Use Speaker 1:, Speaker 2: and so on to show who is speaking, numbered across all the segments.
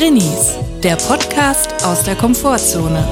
Speaker 1: Drinnies, der Podcast aus der Komfortzone.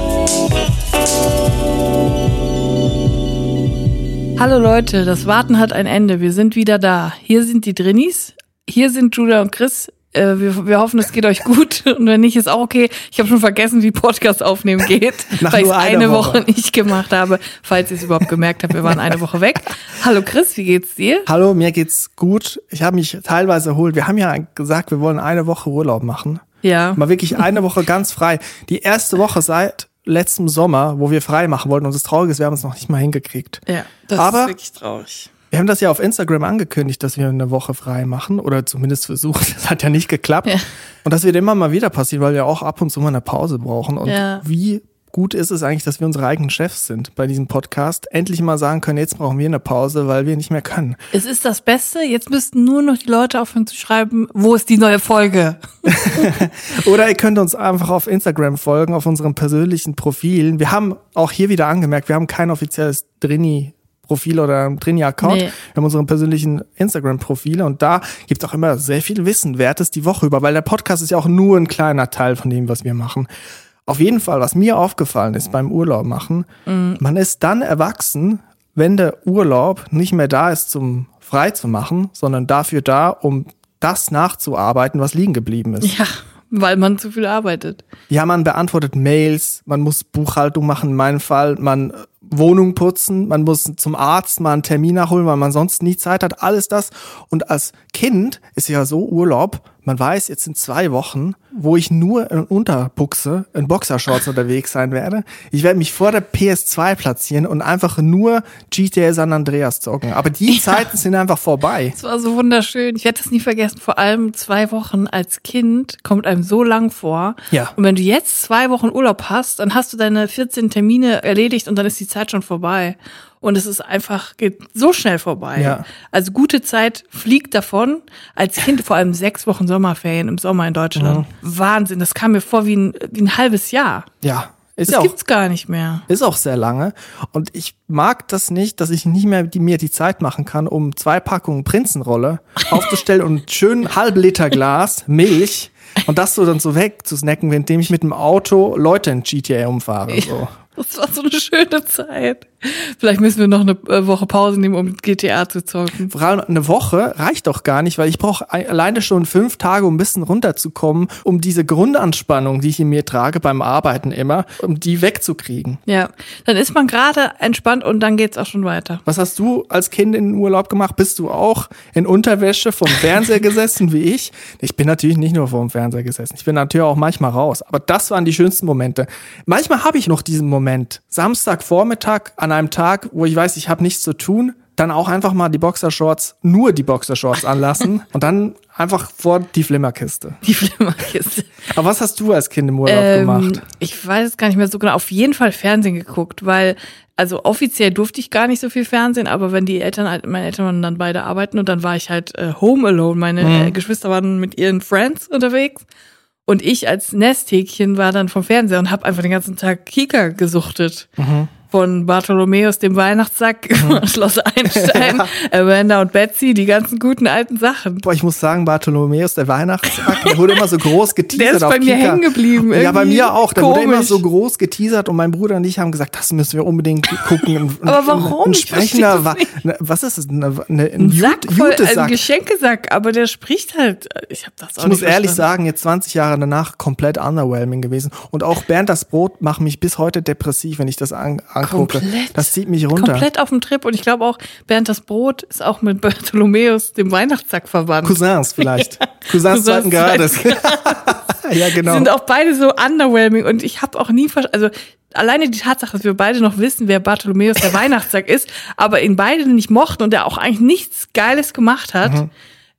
Speaker 1: Hallo Leute, das Warten hat ein Ende. Wir sind wieder da. Hier sind die Drinnies. Hier sind Julia und Chris. Äh, wir, wir hoffen, es geht euch gut. Und wenn nicht, ist auch okay. Ich habe schon vergessen, wie Podcast aufnehmen geht,
Speaker 2: Nach
Speaker 1: weil ich es eine Woche.
Speaker 2: Woche.
Speaker 1: nicht gemacht habe. Falls ihr es überhaupt gemerkt habt, wir waren eine Woche weg. Hallo Chris, wie geht's dir?
Speaker 2: Hallo, mir geht's gut. Ich habe mich teilweise erholt. Wir haben ja gesagt, wir wollen eine Woche Urlaub machen.
Speaker 1: Ja.
Speaker 2: Mal wirklich eine Woche ganz frei. Die erste Woche seit letztem Sommer, wo wir frei machen wollten. Und das Traurige ist, wir haben es noch nicht mal hingekriegt.
Speaker 1: Ja, das
Speaker 2: Aber-
Speaker 1: ist wirklich traurig.
Speaker 2: Wir haben das ja auf Instagram angekündigt, dass wir eine Woche frei machen oder zumindest versucht. Das hat ja nicht geklappt.
Speaker 1: Ja.
Speaker 2: Und das wird immer mal wieder passieren, weil wir auch ab und zu mal eine Pause brauchen. Und
Speaker 1: Ja.
Speaker 2: wie gut ist es eigentlich, dass wir unsere eigenen Chefs sind bei diesem Podcast? Endlich mal sagen können, jetzt brauchen wir eine Pause, weil wir nicht mehr können.
Speaker 1: Es ist das Beste. Jetzt müssten nur noch die Leute aufhören zu schreiben, wo ist die neue Folge?
Speaker 2: Oder ihr könnt uns einfach auf Instagram folgen, auf unseren persönlichen Profilen. Wir haben auch hier wieder angemerkt, wir haben kein offizielles Drini-Profil oder ein Drini-Account.
Speaker 1: Nee.
Speaker 2: Wir haben unseren persönlichen Instagram-Profile und da gibt es auch immer sehr viel Wissenwertes die Woche über, weil der Podcast ist ja auch nur ein kleiner Teil von dem, was wir machen. Auf jeden Fall, was mir aufgefallen ist beim Urlaub machen, man ist dann erwachsen, wenn der Urlaub nicht mehr da ist, zum frei zu machen, sondern dafür da, um das nachzuarbeiten, was liegen geblieben ist.
Speaker 1: Ja, weil man zu viel arbeitet.
Speaker 2: Ja, man beantwortet Mails, man muss Buchhaltung machen, in meinem Fall, man Wohnung putzen, man muss zum Arzt mal einen Termin nachholen, weil man sonst nie Zeit hat, alles das. Und als Kind ist ja so Urlaub, man weiß, jetzt sind zwei Wochen, wo ich nur in Unterbuchse, in Boxershorts unterwegs sein werde. Ich werde mich vor der PS2 platzieren und einfach nur GTA San Andreas zocken. Aber die Zeiten sind einfach vorbei.
Speaker 1: Es war so wunderschön. Ich werde das nie vergessen. Vor allem zwei Wochen als Kind kommt einem so lang vor.
Speaker 2: Ja.
Speaker 1: Und wenn du jetzt zwei Wochen Urlaub hast, dann hast du deine 14 Termine erledigt und dann ist die Zeit schon vorbei. Und es ist einfach, geht so schnell vorbei.
Speaker 2: Ja.
Speaker 1: Also gute Zeit fliegt davon. Als Kind vor allem sechs Wochen Sommerferien im Sommer in Deutschland. Wahnsinn. Das kam mir vor wie ein, wie ein halbes Jahr.
Speaker 2: Ja, ist
Speaker 1: Das
Speaker 2: ja auch
Speaker 1: gibt's gar nicht mehr.
Speaker 2: Ist auch sehr lange. Und ich mag das nicht, dass ich nicht mehr die, mir die Zeit machen kann, um zwei Packungen Prinzenrolle aufzustellen und schön halb Liter Glas Milch und das so dann so wegzusnacken, währenddem ich mit dem Auto Leute in GTA umfahre. So.
Speaker 1: Das war so eine schöne Zeit. Vielleicht müssen wir noch eine äh, Woche Pause nehmen, um GTA zu zocken.
Speaker 2: Vor allem eine Woche reicht doch gar nicht, weil ich brauche alleine schon fünf Tage, um ein bisschen runterzukommen, um diese Grundanspannung, die ich in mir trage beim Arbeiten immer, um die wegzukriegen.
Speaker 1: Ja, dann ist man gerade entspannt und dann geht's auch schon weiter.
Speaker 2: Was hast du als Kind in den Urlaub gemacht? Bist du auch in Unterwäsche vom Fernseher gesessen wie ich? Ich bin natürlich nicht nur vom Fernseher gesessen. Ich bin natürlich auch manchmal raus. Aber das waren die schönsten Momente. Manchmal habe ich noch diesen Moment. Samstagvormittag an einem Tag, wo ich weiß, ich habe nichts zu tun, dann auch einfach mal die Boxershorts, nur die Boxershorts anlassen und dann einfach vor die Flimmerkiste.
Speaker 1: Die Flimmerkiste.
Speaker 2: Aber was hast du als Kind im Urlaub
Speaker 1: Ähm,
Speaker 2: gemacht?
Speaker 1: ich weiß es gar nicht mehr so genau. Auf jeden Fall Fernsehen geguckt, weil, also offiziell durfte ich gar nicht so viel Fernsehen, aber wenn die Eltern, halt- meine Eltern waren dann beide arbeiten und dann war ich halt äh, home alone. Meine
Speaker 2: Mhm.
Speaker 1: äh, Geschwister waren mit ihren Friends unterwegs. Und ich als Nesthäkchen war dann vom Fernseher und habe einfach den ganzen Tag Kika gesuchtet.
Speaker 2: Mhm.
Speaker 1: Von Bartholomäus, dem Weihnachtssack, Schloss Einstein, Amanda und Betsy, die ganzen guten alten Sachen.
Speaker 2: Boah, ich muss sagen, Bartholomäus, der Weihnachtssack, der wurde immer so groß geteasert
Speaker 1: Der ist bei mir hängen geblieben,
Speaker 2: Ja, bei mir auch. Der wurde immer
Speaker 1: komisch.
Speaker 2: so groß geteasert und mein Bruder und ich haben gesagt, das müssen wir unbedingt gucken.
Speaker 1: Aber warum?
Speaker 2: Ein sprechender, Wa- ne, was ist es? Eine, eine, ein
Speaker 1: Sack
Speaker 2: Jute-
Speaker 1: voll, ein. Geschenkesack, aber der spricht halt. Ich habe das auch
Speaker 2: Ich muss
Speaker 1: nicht
Speaker 2: ehrlich
Speaker 1: verstanden.
Speaker 2: sagen, jetzt 20 Jahre danach komplett underwhelming gewesen. Und auch Bernd das Brot macht mich bis heute depressiv, wenn ich das an, angucke.
Speaker 1: Komplett.
Speaker 2: Das zieht mich runter.
Speaker 1: Komplett auf dem Trip und ich glaube auch, Bernd das Brot ist auch mit Bartholomäus, dem Weihnachtssack, verwandt.
Speaker 2: Cousins vielleicht. Cousins
Speaker 1: Cousins
Speaker 2: zweiten Grades. ja,
Speaker 1: Die
Speaker 2: genau.
Speaker 1: sind auch beide so underwhelming und ich habe auch nie verstanden, also alleine die Tatsache, dass wir beide noch wissen, wer Bartholomäus der Weihnachtssack ist, aber ihn beide nicht mochten und der auch eigentlich nichts Geiles gemacht hat,
Speaker 2: Mhm.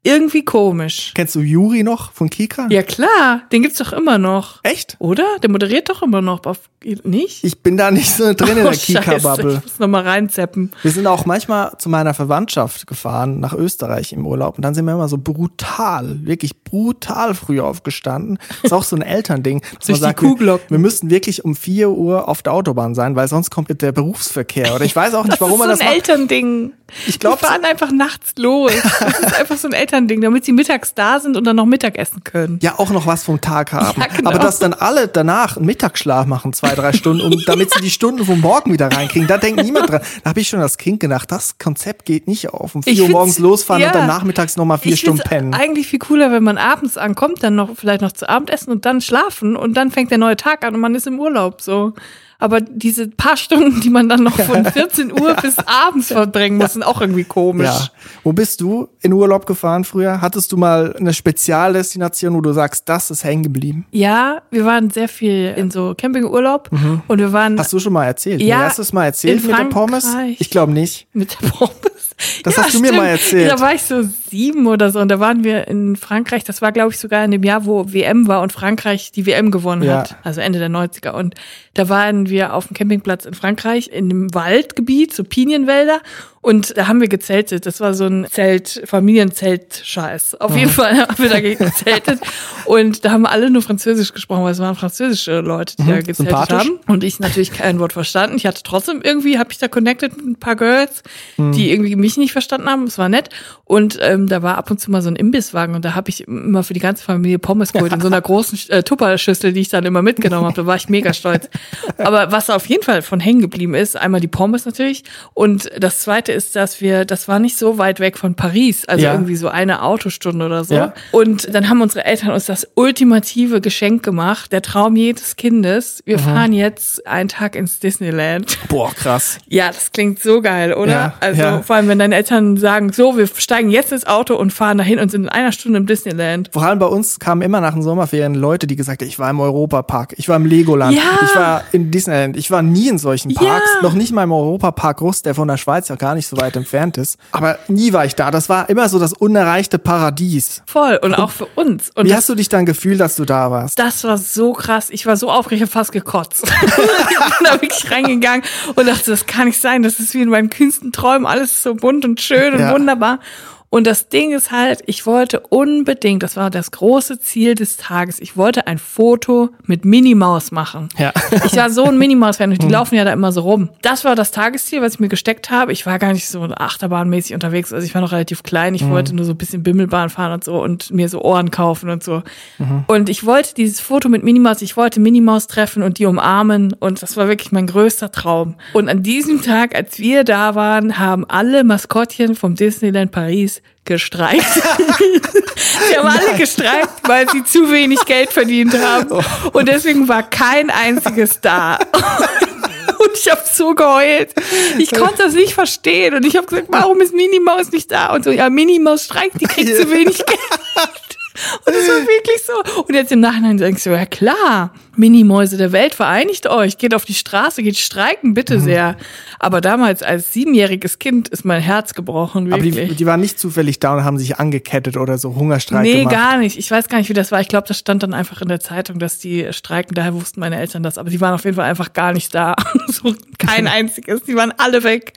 Speaker 1: Irgendwie komisch.
Speaker 2: Kennst du Juri noch von Kika?
Speaker 1: Ja klar, den gibt's doch immer noch.
Speaker 2: Echt?
Speaker 1: Oder? Der moderiert doch immer noch. Auf, nicht?
Speaker 2: Ich bin da nicht so drin in
Speaker 1: Oh,
Speaker 2: der
Speaker 1: Scheiße,
Speaker 2: Kika-Bubble.
Speaker 1: Ich muss noch mal reinzeppen.
Speaker 2: Wir sind auch manchmal zu meiner Verwandtschaft gefahren, nach Österreich im Urlaub. Und dann sind wir immer so brutal, wirklich brutal früh aufgestanden. Ist auch so ein Elternding. dass
Speaker 1: Durch
Speaker 2: man
Speaker 1: die Kuhglocken.
Speaker 2: Wir, wir müssten wirklich um 4 Uhr auf der Autobahn sein, weil sonst kommt der Berufsverkehr. Oder ich weiß auch nicht,
Speaker 1: Das
Speaker 2: warum
Speaker 1: ist so
Speaker 2: man das
Speaker 1: ein
Speaker 2: macht.
Speaker 1: Elternding.
Speaker 2: Ich
Speaker 1: Die
Speaker 2: glaube,
Speaker 1: fahren einfach nachts los. Das ist einfach so ein Elternding, damit sie mittags da sind und dann noch Mittag essen können.
Speaker 2: ja auch noch was vom Tag haben.
Speaker 1: Ja, genau.
Speaker 2: Aber dass dann alle danach einen Mittagsschlaf machen, zwei, drei Stunden, um, damit sie die Stunden vom Morgen wieder reinkriegen, da denkt niemand dran. Da habe ich schon als Kind gedacht, das Konzept geht nicht auf. Um vier Uhr morgens losfahren
Speaker 1: ja.
Speaker 2: und dann nachmittags nochmal vier Stunden pennen.
Speaker 1: eigentlich viel cooler, wenn man abends ankommt, dann noch vielleicht noch zu Abend essen und dann schlafen und dann fängt der neue Tag an und man ist im Urlaub so. Aber diese paar Stunden, die man dann noch von 14 Uhr bis abends verbringen muss, sind auch irgendwie komisch.
Speaker 2: Ja. Wo bist du in Urlaub gefahren früher? Hattest du mal eine Spezialdestination, wo du sagst, das ist hängen geblieben?
Speaker 1: Ja, wir waren sehr viel in so Campingurlaub und wir waren
Speaker 2: Mhm. Hast du schon mal erzählt?
Speaker 1: Ja,
Speaker 2: hast du es mal erzählt mit der Pommes? Ich glaube nicht.
Speaker 1: mit der Pommes.
Speaker 2: Das hast du mir mal erzählt.
Speaker 1: Da war ich so sieben oder so und da waren wir in Frankreich. Das war, glaube ich, sogar in dem Jahr, wo WM war und Frankreich die WM gewonnen
Speaker 2: Ja.
Speaker 1: hat. Also Ende der 90er. Und da waren wir auf dem Campingplatz in Frankreich in einem Waldgebiet, so Pinienwälder. Und da haben wir gezeltet. Das war so ein Zelt, Familienzelt-Scheiß. Auf jeden Fall haben wir da gezeltet. Und da haben alle nur Französisch gesprochen, weil es waren französische Leute, die da gezeltet
Speaker 2: Mhm.
Speaker 1: haben. Und ich natürlich kein Wort verstanden. Ich hatte trotzdem irgendwie, habe ich da connected mit ein paar Girls, die irgendwie mich nicht verstanden haben. Es war nett. Und ähm, da war ab und zu mal so ein Imbisswagen und da habe ich immer für die ganze Familie Pommes geholt in so einer großen äh, Tupperschüssel, die ich dann immer mitgenommen habe. Da war ich mega stolz. Aber was auf jeden Fall von hängen geblieben ist, einmal die Pommes natürlich und das zweite ist, dass wir, das war nicht so weit weg von Paris, also
Speaker 2: Ja.
Speaker 1: irgendwie so eine Autostunde oder so.
Speaker 2: Ja.
Speaker 1: Und dann haben unsere Eltern uns das ultimative Geschenk gemacht, der Traum jedes Kindes. Wir fahren jetzt einen Tag ins Disneyland.
Speaker 2: Boah, krass.
Speaker 1: Ja, das klingt so geil, oder?
Speaker 2: Ja,
Speaker 1: also vor allem, wenn deine Eltern sagen, so, wir steigen jetzt ins Auto und fahren dahin und sind in einer Stunde im Disneyland.
Speaker 2: Vor allem bei uns kamen immer nach den Sommerferien Leute, die gesagt haben, ich war im Europapark, ich war im Legoland, ich war in Disneyland, ich war nie in solchen Parks, noch nicht mal im Europapark Rust, der von der Schweiz ja gar nicht so weit entfernt ist. Aber nie war ich da. Das war immer so das unerreichte Paradies.
Speaker 1: Voll. Und auch für uns. Und
Speaker 2: Wie
Speaker 1: das,
Speaker 2: hast du dich dann gefühlt, dass du da warst?
Speaker 1: das war so krass. Ich war so aufgeregt, ich hab fast gekotzt. ich bin da wirklich reingegangen und dachte, das kann nicht sein. Das ist wie in meinen kühnsten Träumen. Alles ist so bunt und schön und
Speaker 2: Ja.
Speaker 1: wunderbar. Und das Ding ist halt, ich wollte unbedingt, das war das große Ziel des Tages, ich wollte ein Foto mit Minnie Maus machen.
Speaker 2: Ja.
Speaker 1: Ich war so ein Minimaus-Fan
Speaker 2: Mhm.
Speaker 1: die laufen ja da immer so rum. Das war das Tagesziel, was ich mir gesteckt habe. Ich war gar nicht so achterbahnmäßig unterwegs, also ich war noch relativ klein. Ich
Speaker 2: Mhm.
Speaker 1: wollte nur so ein bisschen Bimmelbahn fahren und so und mir so Ohren kaufen und so.
Speaker 2: Mhm.
Speaker 1: Und ich wollte dieses Foto mit Minimaus, ich wollte Minimaus treffen und die umarmen und das war wirklich mein größter Traum. Und an diesem Tag, als wir da waren, haben alle Maskottchen vom Disneyland Paris gestreikt. Sie haben alle gestreikt, weil sie zu wenig Geld verdient haben. Und deswegen war kein einziges da. Und ich habe so geheult. Ich konnte das nicht verstehen. Und ich habe gesagt, warum ist Minnie Maus nicht da? Und so, ja, Minnie Maus streikt, die kriegt zu wenig Geld. Und es war wirklich so. Und jetzt im Nachhinein denkst du, ja klar, Minimäuse der Welt, vereinigt euch, geht auf die Straße, geht streiken, bitte
Speaker 2: Mhm.
Speaker 1: sehr. Aber damals als siebenjähriges Kind ist mein Herz gebrochen,
Speaker 2: Aber
Speaker 1: wirklich.
Speaker 2: die, die waren nicht zufällig da und haben sich angekettet oder so Hungerstreik
Speaker 1: Nee,
Speaker 2: gemacht.
Speaker 1: gar nicht. Ich weiß gar nicht, wie das war. Ich glaube, das stand dann einfach in der Zeitung, dass die streiken. Daher wussten meine Eltern das. Aber die waren auf jeden Fall einfach gar nicht da. so kein einziges. Die waren alle weg.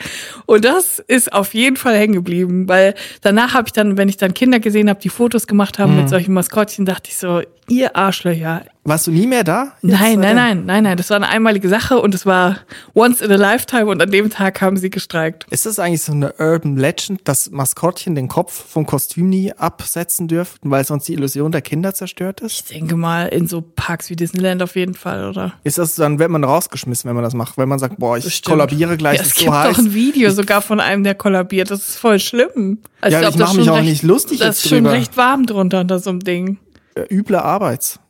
Speaker 1: Und das ist auf jeden Fall hängen geblieben. Weil danach habe ich dann, wenn ich dann Kinder gesehen habe, die Fotos gemacht haben
Speaker 2: Mhm.
Speaker 1: Mit solchen Maskottchen, dachte ich so, ihr Arschlöcher.
Speaker 2: Warst du nie mehr da? Jetzt
Speaker 1: Nein, nein, nein, nein, nein. Das war eine einmalige Sache und es war once in a lifetime und an dem Tag haben sie gestreikt.
Speaker 2: Ist das eigentlich so eine Urban Legend, dass Maskottchen den Kopf vom Kostüm nie absetzen dürften, weil sonst die Illusion der Kinder zerstört ist?
Speaker 1: Ich denke mal in so Parks wie Disneyland auf jeden Fall, oder?
Speaker 2: Ist das, dann wird man rausgeschmissen, wenn man das macht, wenn man sagt, boah, ich
Speaker 1: Bestimmt.
Speaker 2: kollabiere gleich,
Speaker 1: Ja,
Speaker 2: es ist
Speaker 1: gibt
Speaker 2: so heiß.
Speaker 1: auch ein Video sogar von einem, der kollabiert. Das ist voll schlimm. Also
Speaker 2: Ja,
Speaker 1: glaub,
Speaker 2: ich
Speaker 1: das
Speaker 2: mach
Speaker 1: ist
Speaker 2: mich auch
Speaker 1: recht,
Speaker 2: nicht lustig
Speaker 1: Das ist schon
Speaker 2: drüber.
Speaker 1: recht warm drunter unter so einem Ding.
Speaker 2: Üble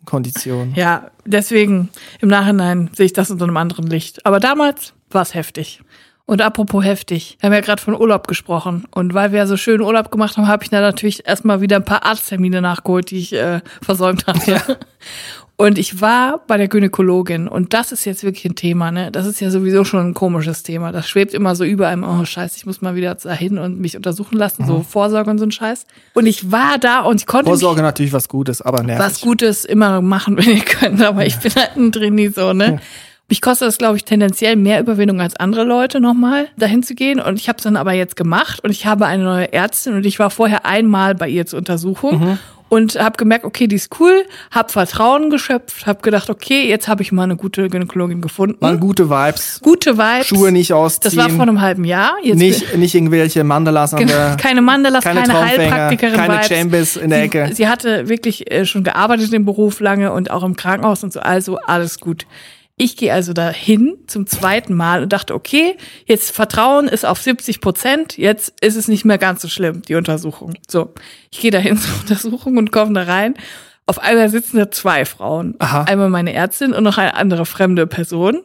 Speaker 2: Arbeitskondition.
Speaker 1: Ja, deswegen im Nachhinein sehe ich das unter einem anderen Licht. Aber damals war es heftig. Und apropos heftig, wir haben ja gerade von Urlaub gesprochen. Und weil wir ja so schön Urlaub gemacht haben, habe ich da natürlich erstmal wieder ein paar Arzttermine nachgeholt, die ich äh, versäumt hatte. Und ich war bei der Gynäkologin und das ist jetzt wirklich ein Thema, ne? Das ist ja sowieso schon ein komisches Thema. Das schwebt immer so über einem, oh scheiße, ich muss mal wieder dahin und mich untersuchen lassen, so Vorsorge und so ein Scheiß. Und ich war da und ich konnte
Speaker 2: Vorsorge natürlich was Gutes, aber nervig.
Speaker 1: was Gutes immer machen, wenn ihr könnt, aber ich bin halt ein Trainee so, ne? Mich kostet das, glaube ich, tendenziell mehr Überwindung als andere Leute nochmal dahin zu gehen. Und ich habe es dann aber jetzt gemacht und ich habe eine neue Ärztin und ich war vorher einmal bei ihr zur Untersuchung. Und habe gemerkt, okay, die ist cool, habe Vertrauen geschöpft, habe gedacht, okay, jetzt habe ich mal eine gute Gynäkologin gefunden.
Speaker 2: Waren gute Vibes.
Speaker 1: Gute Vibes.
Speaker 2: Schuhe nicht ausziehen.
Speaker 1: Das war vor einem halben Jahr. Jetzt
Speaker 2: nicht, nicht irgendwelche Mandalas an
Speaker 1: Genau,
Speaker 2: der.
Speaker 1: keine Mandalas, keine,
Speaker 2: keine
Speaker 1: Heilpraktikerin
Speaker 2: keine
Speaker 1: Vibes.
Speaker 2: Chambers in der
Speaker 1: sie,
Speaker 2: Ecke.
Speaker 1: Sie hatte wirklich äh, schon gearbeitet im Beruf lange und auch im Krankenhaus und so, also alles gut. Ich gehe also dahin zum zweiten Mal und dachte, okay, jetzt Vertrauen ist auf 70 Prozent, jetzt ist es nicht mehr ganz so schlimm, die Untersuchung. So, ich gehe dahin zur Untersuchung und komme da rein. Auf einmal sitzen da zwei Frauen.
Speaker 2: Aha.
Speaker 1: Einmal meine Ärztin und noch eine andere fremde Person.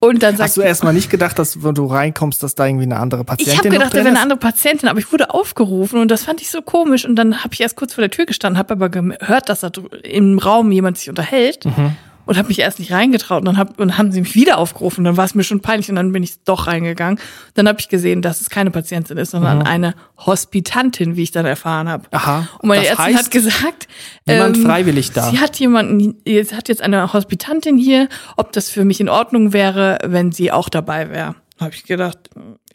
Speaker 1: Und dann sagt
Speaker 2: Hast du erstmal nicht gedacht, dass wenn du reinkommst, dass da irgendwie eine andere Patientin
Speaker 1: ich habe gedacht, da wäre eine
Speaker 2: ist?
Speaker 1: andere Patientin, aber ich wurde aufgerufen und das fand ich so komisch. Und dann habe ich erst kurz vor der Tür gestanden, habe aber gehört, dass da im Raum jemand sich unterhält
Speaker 2: Mhm.
Speaker 1: Und habe mich erst nicht reingetraut. Und dann, hab, und haben sie mich wieder aufgerufen. Dann war es mir schon peinlich und dann bin ich doch reingegangen. Dann habe ich gesehen, dass es keine Patientin ist, sondern eine Hospitantin, wie ich dann erfahren habe.
Speaker 2: Mhm. Aha.
Speaker 1: Und meine
Speaker 2: Das
Speaker 1: Ärztin
Speaker 2: heißt,
Speaker 1: hat gesagt, ähm,
Speaker 2: niemand freiwillig da.
Speaker 1: Sie hat jemanden, sie hat jetzt eine Hospitantin hier, ob das für mich in Ordnung wäre, wenn sie auch dabei wäre. Habe ich gedacht,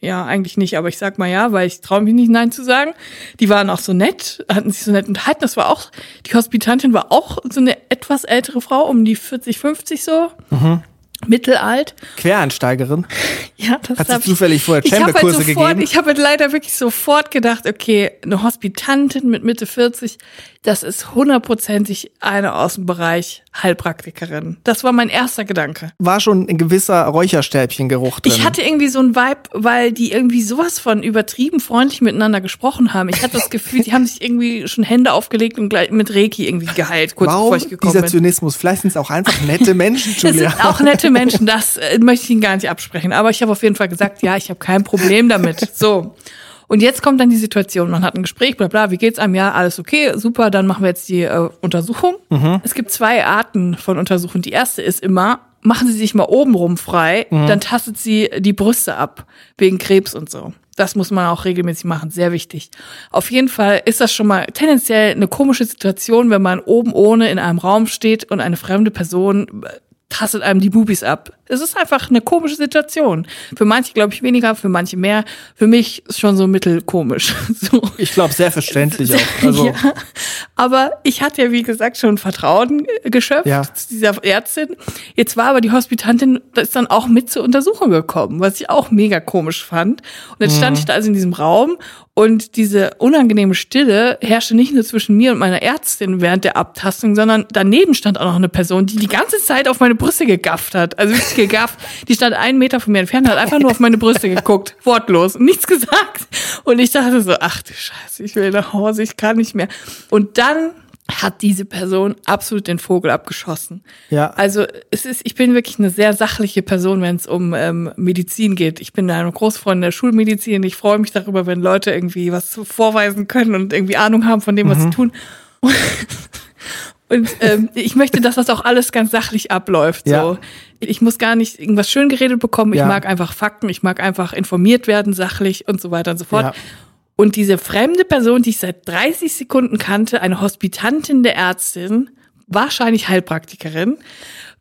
Speaker 1: ja, eigentlich nicht, aber ich sag mal ja, weil ich traue mich nicht Nein zu sagen. Die waren auch so nett, hatten sich so nett unterhalten. Das war auch, die Hospitantin war auch so eine etwas ältere Frau, um die 40, 50 so.
Speaker 2: Mhm.
Speaker 1: Mittelalt.
Speaker 2: Quereinsteigerin.
Speaker 1: Ja, das
Speaker 2: Hat sie zufällig vorher
Speaker 1: halt
Speaker 2: Chamber-Kurse
Speaker 1: sofort,
Speaker 2: gegeben?
Speaker 1: Ich habe halt leider wirklich sofort gedacht, okay, eine Hospitantin mit Mitte 40, das ist hundertprozentig eine aus dem Bereich Heilpraktikerin. Das war mein erster Gedanke.
Speaker 2: War schon ein gewisser Räucherstäbchengeruch drin.
Speaker 1: Ich hatte irgendwie so einen Vibe, weil die irgendwie sowas von übertrieben freundlich miteinander gesprochen haben. Ich hatte das Gefühl, die haben sich irgendwie schon Hände aufgelegt und gleich mit Reiki irgendwie geheilt, kurz bevor
Speaker 2: Warum
Speaker 1: ich gekommen
Speaker 2: dieser
Speaker 1: bin.
Speaker 2: Zynismus? Vielleicht sind es auch einfach nette Menschen, Julia.
Speaker 1: sind auch nette Menschen, das äh, möchte ich Ihnen gar nicht absprechen. Aber ich habe auf jeden Fall gesagt, ja, ich habe kein Problem damit. So. Und jetzt kommt dann die Situation, man hat ein Gespräch, bla bla, wie geht's einem? Ja, alles okay, super, dann machen wir jetzt die äh, Untersuchung. Es gibt zwei Arten von Untersuchungen. Die erste ist immer, machen Sie sich mal obenrum frei, dann tastet sie die Brüste ab, wegen Krebs und so. Das muss man auch regelmäßig machen, sehr wichtig. Auf jeden Fall ist das schon mal tendenziell eine komische Situation, wenn man oben ohne in einem Raum steht und eine fremde Person äh, tastet einem die Bubis ab. Es ist einfach eine komische Situation. Für manche glaube ich weniger, für manche mehr. Für mich ist schon so mittelkomisch. So.
Speaker 2: Ich glaube, sehr verständlich auch. Also,
Speaker 1: ja. Aber ich hatte ja, wie gesagt, schon Vertrauen geschöpft
Speaker 2: Ja.
Speaker 1: zu dieser Ärztin. Jetzt war aber die Hospitantin, da ist dann auch mit zur Untersuchung gekommen, was ich auch mega komisch fand. Und jetzt stand ich da also in diesem Raum und diese unangenehme Stille herrschte nicht nur zwischen mir und meiner Ärztin während der Abtastung, sondern daneben stand auch noch eine Person, die die ganze Zeit auf meine Brüste gegafft hat. Also wirklich gegafft. Die stand einen Meter von mir entfernt, hat einfach nur auf meine Brüste geguckt, wortlos, nichts gesagt. Und ich dachte so, ach du Scheiße, ich will nach Hause, ich kann nicht mehr. Und dann hat diese Person absolut den Vogel abgeschossen.
Speaker 2: Ja.
Speaker 1: Also es ist, ich bin wirklich eine sehr sachliche Person, wenn es um ähm, Medizin geht. Ich bin eine Großfreundin der Schulmedizin. Ich freue mich darüber, wenn Leute irgendwie was vorweisen können und irgendwie Ahnung haben von dem, was sie tun. Und ähm, ich möchte, dass das auch alles ganz sachlich abläuft.
Speaker 2: Ja.
Speaker 1: So. Ich muss gar nicht irgendwas schön geredet bekommen. Ich
Speaker 2: Ja.
Speaker 1: mag einfach Fakten. Ich mag einfach informiert werden, sachlich und so weiter und so fort.
Speaker 2: Ja.
Speaker 1: Und diese fremde Person, die ich seit 30 Sekunden kannte, eine Hospitantin der Ärztin, wahrscheinlich Heilpraktikerin,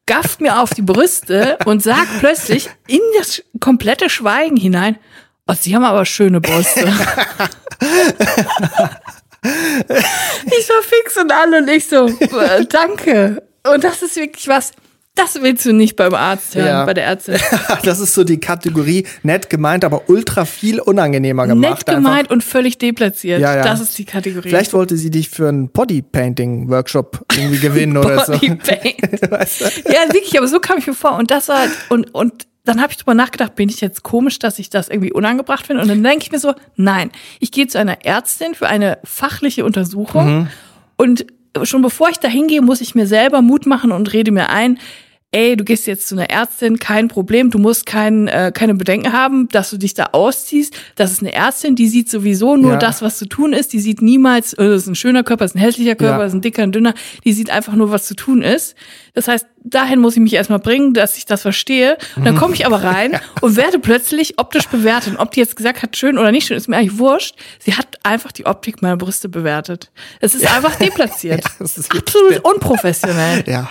Speaker 1: gafft mir auf die Brüste und sagt plötzlich in das komplette Schweigen hinein, oh, Sie haben aber schöne Brüste. ich war fix und alle und ich so, danke. Und das ist wirklich was, das willst du nicht beim Arzt hören,
Speaker 2: Ja.
Speaker 1: bei der Ärztin.
Speaker 2: das ist so die Kategorie nett gemeint, aber ultra viel unangenehmer gemacht.
Speaker 1: Nett gemeint und völlig deplatziert.
Speaker 2: Ja, ja.
Speaker 1: Das ist die Kategorie.
Speaker 2: Vielleicht wollte sie dich für einen Bodypainting-Workshop irgendwie gewinnen oder so.
Speaker 1: Bodypaint.
Speaker 2: Weißt du?
Speaker 1: Ja, wirklich, aber so kam ich mir vor. Und das war, und, und dann habe ich drüber nachgedacht, bin ich jetzt komisch, dass ich das irgendwie unangebracht finde? Und dann denke ich mir so, nein, ich gehe zu einer Ärztin für eine fachliche Untersuchung. Und schon bevor ich da hingehe, muss ich mir selber Mut machen und rede mir ein, ey, du gehst jetzt zu einer Ärztin, kein Problem, du musst kein, äh, keine Bedenken haben, dass du dich da ausziehst. Das ist eine Ärztin, die sieht sowieso nur
Speaker 2: Ja.
Speaker 1: das, was zu tun ist. Die sieht niemals, äh, das ist ein schöner Körper, das ist ein hässlicher Körper,
Speaker 2: Ja.
Speaker 1: das ist ein dicker, ein dünner. Die sieht einfach nur, was zu tun ist. Das heißt, dahin muss ich mich erstmal bringen, dass ich das verstehe. Und dann komme ich aber rein und werde plötzlich optisch bewertet. Und ob die jetzt gesagt hat, schön oder nicht schön, ist mir eigentlich wurscht. Sie hat einfach die Optik meiner Brüste bewertet. Es ist einfach deplatziert.
Speaker 2: Ja, das ist
Speaker 1: Absolut unprofessionell.
Speaker 2: Ja.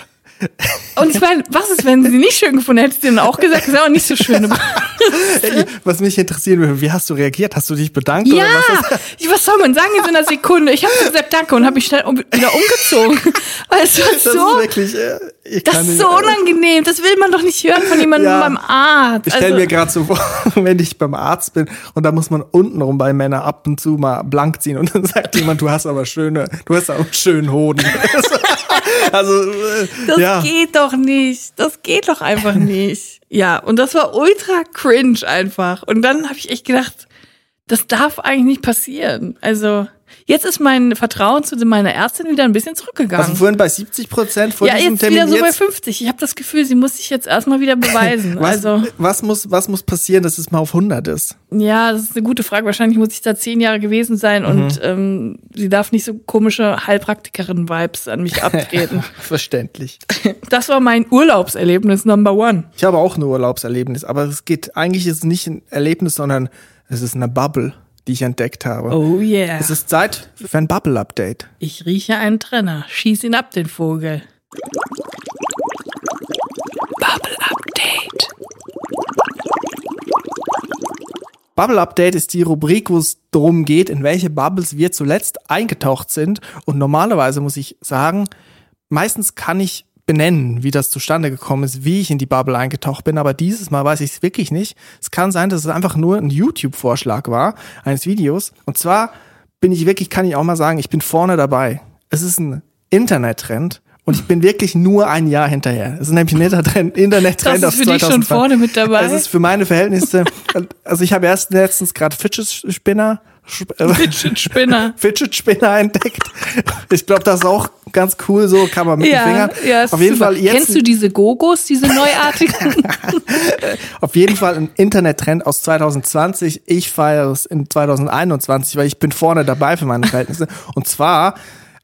Speaker 1: Und ich meine, was ist, wenn sie nicht schön gefunden hättest du dann auch gesagt, ist auch nicht so schön.
Speaker 2: Was mich interessieren würde, wie hast du reagiert? Hast du dich bedankt
Speaker 1: ja,
Speaker 2: was?
Speaker 1: Was soll man sagen in so einer Sekunde? Ich habe gesagt, danke und habe mich schnell um, wieder umgezogen. Weil es war
Speaker 2: das
Speaker 1: so,
Speaker 2: ist wirklich, äh, ich
Speaker 1: das ist so
Speaker 2: äh,
Speaker 1: unangenehm. Das will man doch nicht hören von jemandem
Speaker 2: Ja.
Speaker 1: beim Arzt.
Speaker 2: Ich stelle
Speaker 1: Also-
Speaker 2: mir gerade so vor, wenn ich beim Arzt bin und da muss man untenrum bei Männern ab und zu mal blank ziehen und dann sagt jemand, du hast aber schöne, du hast aber einen schönen Hoden. also, äh,
Speaker 1: Das
Speaker 2: ja.
Speaker 1: geht doch nicht. Das geht doch einfach nicht. Ja, und das war ultra cringe einfach. Und dann habe ich echt gedacht, das darf eigentlich nicht passieren. Also, jetzt ist mein Vertrauen zu meiner Ärztin wieder ein bisschen zurückgegangen.
Speaker 2: Also vorhin bei 70 Prozent vor
Speaker 1: ja,
Speaker 2: diesem
Speaker 1: jetzt
Speaker 2: Termin.
Speaker 1: wieder so bei
Speaker 2: jetzt,
Speaker 1: 50. Ich habe das Gefühl, sie muss sich jetzt erstmal wieder beweisen.
Speaker 2: was,
Speaker 1: also,
Speaker 2: was, muss, was muss passieren, dass es mal auf 100 ist?
Speaker 1: ja, das ist eine gute Frage. Wahrscheinlich muss ich da zehn Jahre gewesen sein und ähm, sie darf nicht so komische Heilpraktikerin-Vibes an mich abtreten.
Speaker 2: Verständlich.
Speaker 1: das war mein Urlaubserlebnis Number One.
Speaker 2: Ich habe auch ein Urlaubserlebnis, aber es geht, eigentlich ist es nicht ein Erlebnis, sondern es ist eine Bubble, die ich entdeckt habe.
Speaker 1: Oh yeah.
Speaker 2: Es ist Zeit für ein Bubble-Update.
Speaker 1: Ich rieche einen Trenner. Schieß ihn ab, den Vogel. Bubble Update.
Speaker 2: Bubble Update ist die Rubrik, wo es darum geht, in welche Bubbles wir zuletzt eingetaucht sind. Und normalerweise muss ich sagen, meistens kann ich benennen, wie das zustande gekommen ist, wie ich in die Bubble eingetaucht bin. Aber dieses Mal weiß ich es wirklich nicht. Es kann sein, dass es einfach nur ein YouTube-Vorschlag war eines Videos. Und zwar bin ich wirklich, kann ich auch mal sagen, ich bin vorne dabei. Es ist ein Internettrend. Und ich bin wirklich nur ein Jahr hinterher. Es ist nämlich ein Internettrend, Internettrend
Speaker 1: Das
Speaker 2: aus
Speaker 1: ist für dich schon
Speaker 2: 2020.
Speaker 1: vorne mit dabei.
Speaker 2: Es ist für meine Verhältnisse, also ich habe erst letztens gerade Fidget Spinner, Sp- äh,
Speaker 1: Fidget Spinner.
Speaker 2: Fidget Spinner entdeckt. Ich glaube, das ist auch ganz cool, so kann man mit den
Speaker 1: Ja,
Speaker 2: Fingern.
Speaker 1: ja, ist
Speaker 2: auf jeden
Speaker 1: super.
Speaker 2: Fall jetzt,
Speaker 1: Kennst du diese Gogos, diese neuartigen?
Speaker 2: auf jeden Fall ein Internettrend aus 2020. Ich feiere es in 2021, weil ich bin vorne dabei für meine Verhältnisse. Und zwar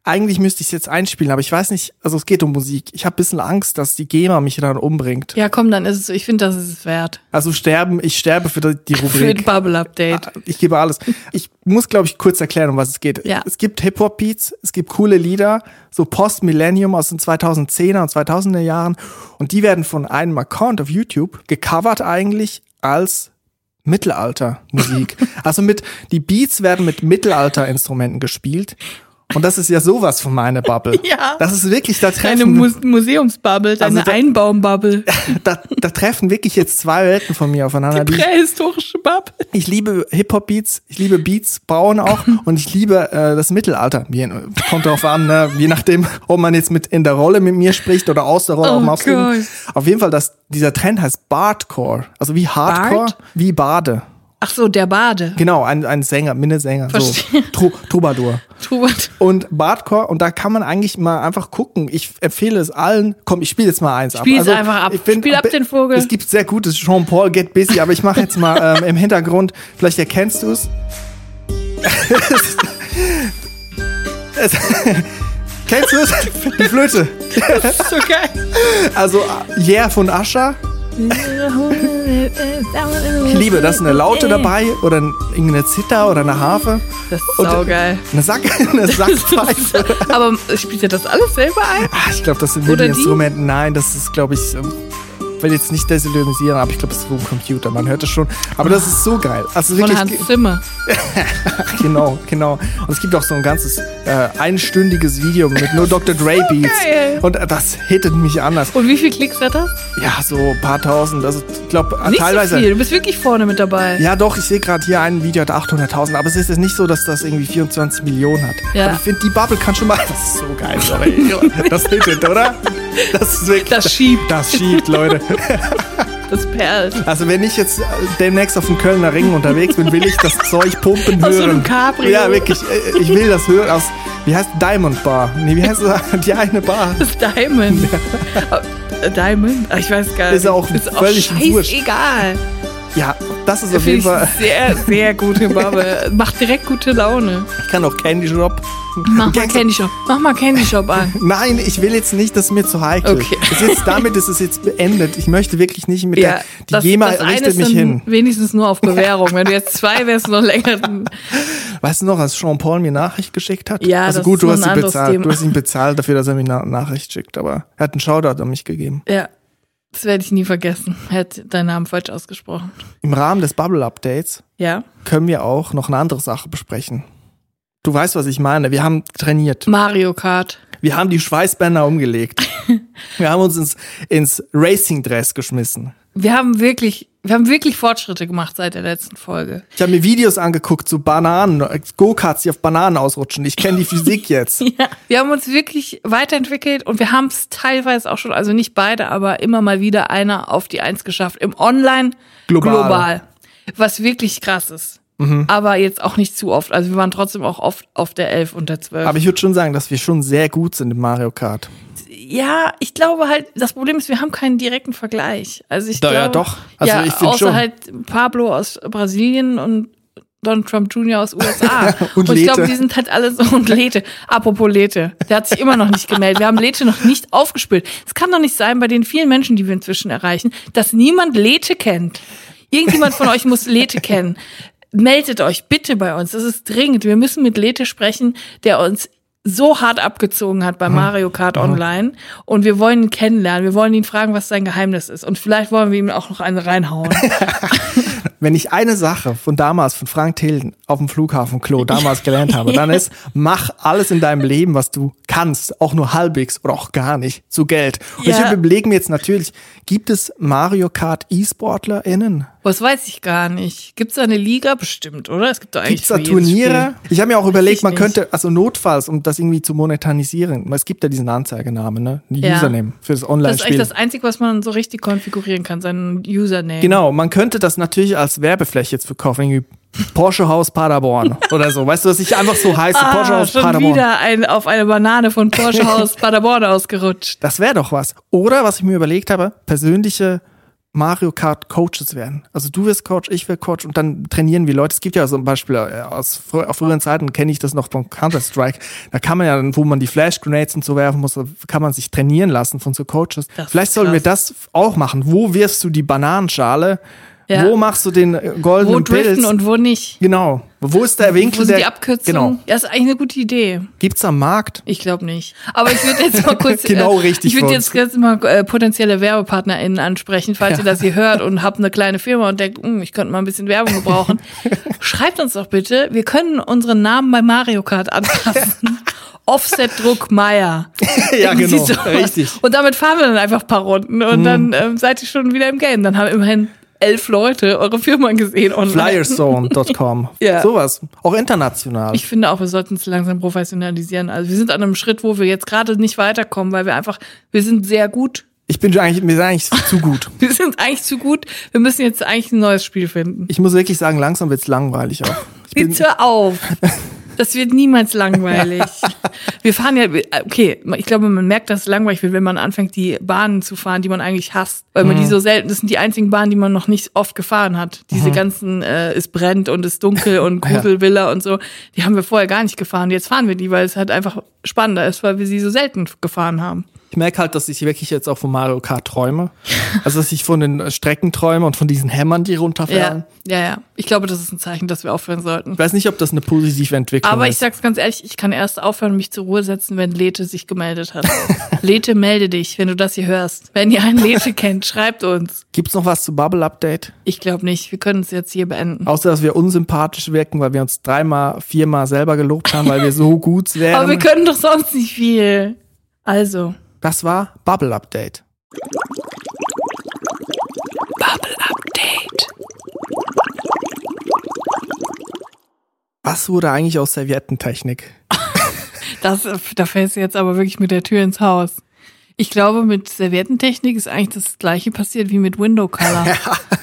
Speaker 2: eigentlich müsste ich es jetzt einspielen, aber ich weiß nicht, also es geht um Musik. Ich habe ein bisschen Angst, dass die GEMA mich dann umbringt.
Speaker 1: ja, komm, dann ist es so. Ich finde, das ist es wert.
Speaker 2: Also sterben, ich sterbe für die
Speaker 1: Für
Speaker 2: Rubrik.
Speaker 1: ein Bubble Update.
Speaker 2: Ich gebe alles. Ich muss, glaube ich, kurz erklären, um was es geht.
Speaker 1: Ja.
Speaker 2: Es gibt Hip-Hop-Beats, es gibt coole Lieder, so Post-Millennium aus den 2010er und 2000er Jahren. Und die werden von einem Account auf YouTube gecovert eigentlich als Mittelalter-Musik. also mit, die Beats werden mit Mittelalter-Instrumenten gespielt. Und das ist ja sowas von meiner Bubble.
Speaker 1: Ja.
Speaker 2: Das ist wirklich, da
Speaker 1: Deine
Speaker 2: treffen,
Speaker 1: Mu Museumsbubble, deine
Speaker 2: Also da-
Speaker 1: Einbaumbubble.
Speaker 2: da, da treffen wirklich jetzt zwei Welten von mir aufeinander.
Speaker 1: Die
Speaker 2: ich-
Speaker 1: prähistorische Bubble.
Speaker 2: Ich liebe Hip-Hop-Beats, ich liebe Beats bauen auch und ich liebe äh, das Mittelalter. Wie, kommt darauf an, ne? je nachdem, ob man jetzt mit in der Rolle mit mir spricht oder aus der Rolle
Speaker 1: Oh.
Speaker 2: Auf jeden Fall, das, dieser Trend heißt Bardcore. Also wie Hardcore,
Speaker 1: Bard?
Speaker 2: wie Bade.
Speaker 1: Ach so, der Bade.
Speaker 2: Genau, ein, ein Sänger, Minnesänger, so
Speaker 1: Verstehe.
Speaker 2: Tru Troubadour.
Speaker 1: Trubert.
Speaker 2: Und Bardcore, und da kann man eigentlich mal einfach gucken. Ich empfehle es allen. Komm, ich spiele jetzt mal eins
Speaker 1: Spiel's
Speaker 2: ab. Also,
Speaker 1: einfach ab.
Speaker 2: Ich bin,
Speaker 1: Spiel ab den Vogel.
Speaker 2: Es gibt sehr gutes Jean-Paul Get Busy, aber ich mache jetzt mal ähm, im Hintergrund, vielleicht erkennst du es. Kennst du es? Die Flöte.
Speaker 1: So geil.
Speaker 2: Also Yeah von Ascher. Ich liebe, da ist eine Laute dabei oder ein- irgendeine Zither oder eine Harfe.
Speaker 1: Das ist saugeil.
Speaker 2: Eine, Sack, eine Sackpfeife.
Speaker 1: Aber spielt ihr das alles selber ein?
Speaker 2: Ah, ich glaube, das sind
Speaker 1: Oder die?
Speaker 2: MIDI-Instrumente. Nein, das ist, glaube ich, will jetzt nicht desillusionieren, aber ich glaube, es ist so ein Computer. Man hört es schon. Aber das ist so geil. Also
Speaker 1: Von
Speaker 2: wirklich,
Speaker 1: Hans Zimmer.
Speaker 2: genau, genau. Und es gibt auch so ein ganzes äh, einstündiges Video mit nur Dr. Dre Beats.
Speaker 1: geil.
Speaker 2: Und das hittet mich anders.
Speaker 1: Und wie viel Klicks hat das?
Speaker 2: Ja, so ein paar tausend. Also ich glaube, teilweise.
Speaker 1: so viel. Du bist wirklich vorne mit dabei.
Speaker 2: Ja, doch, ich sehe gerade hier ein Video hat 800.000, aber es ist jetzt nicht so, dass das irgendwie 24 Millionen hat.
Speaker 1: Ja.
Speaker 2: Aber ich finde, die Bubble kann schon mal. Das ist so geil, sorry. Das hittet, oder? Das ist wirklich.
Speaker 1: Das schiebt.
Speaker 2: Das schiebt, Leute.
Speaker 1: Das perlt.
Speaker 2: Also wenn ich jetzt äh, demnächst auf dem Kölner Ring unterwegs bin, will ich das Zeug pumpen
Speaker 1: Aus so
Speaker 2: hören.
Speaker 1: einem Cabrio.
Speaker 2: Ja, wirklich. äh, Ich will das hören aus, wie heißt Diamond Bar? Nee, wie heißt das? Die eine Bar.
Speaker 1: Das ist Diamond. Äh, Diamond? Ah, Ich weiß gar nicht.
Speaker 2: Ist auch völlig wurscht. Ja, das ist auf jeden Fall.
Speaker 1: sehr, sehr gute Babbe. Macht direkt gute Laune.
Speaker 2: Ich kann auch Candy Shop.
Speaker 1: Mach mal Candy Shop. Mach mal Candy Shop an.
Speaker 2: Nein, ich will jetzt nicht, das ist mir zu heikel.
Speaker 1: Okay.
Speaker 2: Ist jetzt, damit ist es jetzt beendet. Ich möchte wirklich nicht mit
Speaker 1: Ja,
Speaker 2: der. Die GEMA richtet mich hin.
Speaker 1: Wenigstens nur auf Bewährung. Wenn du jetzt zwei wärst, noch länger.
Speaker 2: Weißt du noch, als Jean-Paul mir Nachricht geschickt hat?
Speaker 1: Ja,
Speaker 2: also
Speaker 1: das
Speaker 2: gut,
Speaker 1: ist
Speaker 2: du hast,
Speaker 1: ein
Speaker 2: ihn bezahlt.
Speaker 1: Thema.
Speaker 2: du hast ihn bezahlt dafür, dass er mir eine Nachricht schickt, aber er hat einen Shoutout an mich gegeben.
Speaker 1: Ja, das werde ich nie vergessen. Er hat deinen Namen falsch ausgesprochen.
Speaker 2: Im Rahmen des Bubble-Updates
Speaker 1: Ja.
Speaker 2: können wir auch noch eine andere Sache besprechen. Du weißt, was ich meine. Wir haben trainiert.
Speaker 1: Mario Kart.
Speaker 2: Wir haben die Schweißbänder umgelegt. wir haben uns ins, ins Racing-Dress geschmissen.
Speaker 1: Wir haben wirklich, wir haben wirklich Fortschritte gemacht seit der letzten Folge.
Speaker 2: Ich habe mir Videos angeguckt zu Bananen, Go-Karts, die auf Bananen ausrutschen. Ich kenne die Physik jetzt.
Speaker 1: Ja. Wir haben uns wirklich weiterentwickelt und wir haben es teilweise auch schon, also nicht beide, aber immer mal wieder einer auf die Eins geschafft. Im Online
Speaker 2: Global.
Speaker 1: global. Was wirklich krass ist.
Speaker 2: Mhm.
Speaker 1: Aber jetzt auch nicht zu oft. Also wir waren trotzdem auch oft auf der 11 und der 12.
Speaker 2: Aber ich würde schon sagen, dass wir schon sehr gut sind im Mario Kart.
Speaker 1: Ja, ich glaube halt, das Problem ist, wir haben keinen direkten Vergleich. Also ich
Speaker 2: Da, ja,
Speaker 1: glaube,
Speaker 2: doch. Also
Speaker 1: ja,
Speaker 2: ich
Speaker 1: außer
Speaker 2: schon.
Speaker 1: halt Pablo aus Brasilien und Donald Trump Jr. aus USA.
Speaker 2: Und
Speaker 1: ich glaube, die sind halt alle so und Lete. Apropos Lete, der hat sich immer noch nicht gemeldet. Wir haben Lete noch nicht aufgespürt. Es kann doch nicht sein, bei den vielen Menschen, die wir inzwischen erreichen, dass niemand Lete kennt. Irgendjemand von euch muss Lete kennen. Meldet euch bitte bei uns. Das ist dringend. Wir müssen mit Lete sprechen, der uns so hart abgezogen hat bei Mario Kart Online. Und wir wollen ihn kennenlernen. Wir wollen ihn fragen, was sein Geheimnis ist. Und vielleicht wollen wir ihm auch noch eine reinhauen.
Speaker 2: Wenn ich eine Sache von damals, von Frank Tilden auf dem Flughafen Klo damals gelernt habe, dann ist, mach alles in deinem Leben, was du kannst, auch nur halbwegs oder auch gar nicht, zu Geld. Und
Speaker 1: Ja.
Speaker 2: ich überlege mir jetzt natürlich, gibt es Mario Kart E-SportlerInnen?
Speaker 1: Was weiß ich gar nicht. Gibt's da eine Liga? Bestimmt, oder? Es gibt da eigentlich
Speaker 2: Gibt es da
Speaker 1: jedes
Speaker 2: Turniere? Ich habe mir auch überlegt,
Speaker 1: ich
Speaker 2: man
Speaker 1: nicht.
Speaker 2: könnte, also notfalls, um das irgendwie zu monetarisieren, es gibt ja diesen Anzeigenamen, ne? Ein
Speaker 1: Ja.
Speaker 2: Username für das
Speaker 1: Das ist eigentlich
Speaker 2: Online-Spiel.
Speaker 1: das Einzige, was man so richtig konfigurieren kann, sein Username.
Speaker 2: Genau, man könnte das natürlich als Werbefläche jetzt verkaufen, irgendwie Porsche Haus Paderborn oder so. Weißt du, was ich einfach so heiße, Porsche
Speaker 1: Ah,
Speaker 2: Haus
Speaker 1: schon
Speaker 2: Paderborn.
Speaker 1: wieder ein, auf eine Banane von Porsche Haus Paderborn ausgerutscht.
Speaker 2: Das wäre doch was. Oder was ich mir überlegt habe, persönliche Mario Kart Coaches werden. Also du wirst Coach, ich werde Coach und dann trainieren wir Leute. Es gibt ja zum Beispiel äh, aus frü früheren Zeiten kenne ich das noch von Counter Strike. Da kann man ja, wo man die Flash Grenades und so werfen muss, da kann man sich trainieren lassen von so Coaches.
Speaker 1: Das
Speaker 2: Vielleicht sollten wir das auch machen. Wo wirfst du die Bananenschale?
Speaker 1: Ja.
Speaker 2: Wo machst du den äh, goldenen
Speaker 1: Wo driften
Speaker 2: Pilz?
Speaker 1: und wo nicht.
Speaker 2: Genau. Wo ist der Winkel?
Speaker 1: Wo sind
Speaker 2: der,
Speaker 1: die Abkürzungen?
Speaker 2: Genau.
Speaker 1: Ja, ist eigentlich eine gute Idee.
Speaker 2: Gibt's am Markt?
Speaker 1: Ich glaube nicht. Aber ich würde jetzt mal kurz,
Speaker 2: Genau
Speaker 1: äh,
Speaker 2: richtig
Speaker 1: ich würde jetzt, jetzt mal äh, potenzielle WerbepartnerInnen ansprechen, falls ihr das hier hört und habt eine kleine Firma und denkt, hm, ich könnte mal ein bisschen Werbung gebrauchen. Schreibt uns doch bitte, wir können unseren Namen bei Mario Kart anpassen. Offset Druck Meier.
Speaker 2: ja, genau. Richtig.
Speaker 1: Und damit fahren wir dann einfach ein paar Runden und dann ähm, seid ihr schon wieder im Game. Dann haben immerhin elf Leute eure Firma gesehen online.
Speaker 2: Flyerzone.com.
Speaker 1: Ja.
Speaker 2: Sowas. Auch international.
Speaker 1: Ich finde auch, wir sollten es langsam professionalisieren. Also wir sind an einem Schritt, wo wir jetzt gerade nicht weiterkommen, weil wir einfach, wir sind sehr gut.
Speaker 2: Ich bin eigentlich, mir ist eigentlich zu gut.
Speaker 1: Wir sind eigentlich zu gut. Wir müssen jetzt eigentlich ein neues Spiel finden.
Speaker 2: Ich muss wirklich sagen, langsam wird's langweilig auch. Ich bin,
Speaker 1: hör auf. Das wird niemals langweilig. Wir fahren ja, okay, ich glaube, man merkt, dass es langweilig wird, wenn man anfängt, die Bahnen zu fahren, die man eigentlich hasst. Weil man die
Speaker 2: Mhm.
Speaker 1: so selten, das sind die einzigen Bahnen, die man noch nicht oft gefahren hat. Diese ganzen, äh, es brennt und es ist dunkel und
Speaker 2: Ja.
Speaker 1: Gruselvilla und so, die haben wir vorher gar nicht gefahren. Jetzt fahren wir die, weil es halt einfach spannender ist, weil wir sie so selten gefahren haben.
Speaker 2: Ich merke halt, dass ich wirklich jetzt auch von Mario Kart träume. Also, dass ich von den Strecken träume und von diesen Hämmern, die runterfallen.
Speaker 1: Ja, ja, ja. Ich glaube, das ist ein Zeichen, dass wir aufhören sollten.
Speaker 2: Ich weiß nicht, ob das eine positive Entwicklung
Speaker 1: Aber ich
Speaker 2: ist.
Speaker 1: sag's ganz ehrlich, ich kann erst aufhören, mich zur Ruhe setzen, wenn Lete sich gemeldet hat. Lete, melde dich, wenn du das hier hörst. Wenn ihr einen Lete kennt, schreibt uns.
Speaker 2: Gibt's noch was zu Bubble Update?
Speaker 1: Ich glaube nicht. Wir können es jetzt hier beenden.
Speaker 2: Außer, dass wir unsympathisch wirken, weil wir uns dreimal, viermal selber gelobt haben, weil wir so gut wären.
Speaker 1: Aber wir können doch sonst nicht viel. Also,
Speaker 2: das war Bubble Update.
Speaker 1: Bubble Update.
Speaker 2: Was wurde eigentlich aus Serviettentechnik?
Speaker 1: Das, da fällst du jetzt aber wirklich mit der Tür ins Haus. Ich glaube, mit Serviettentechnik ist eigentlich das gleiche passiert wie mit Window Color.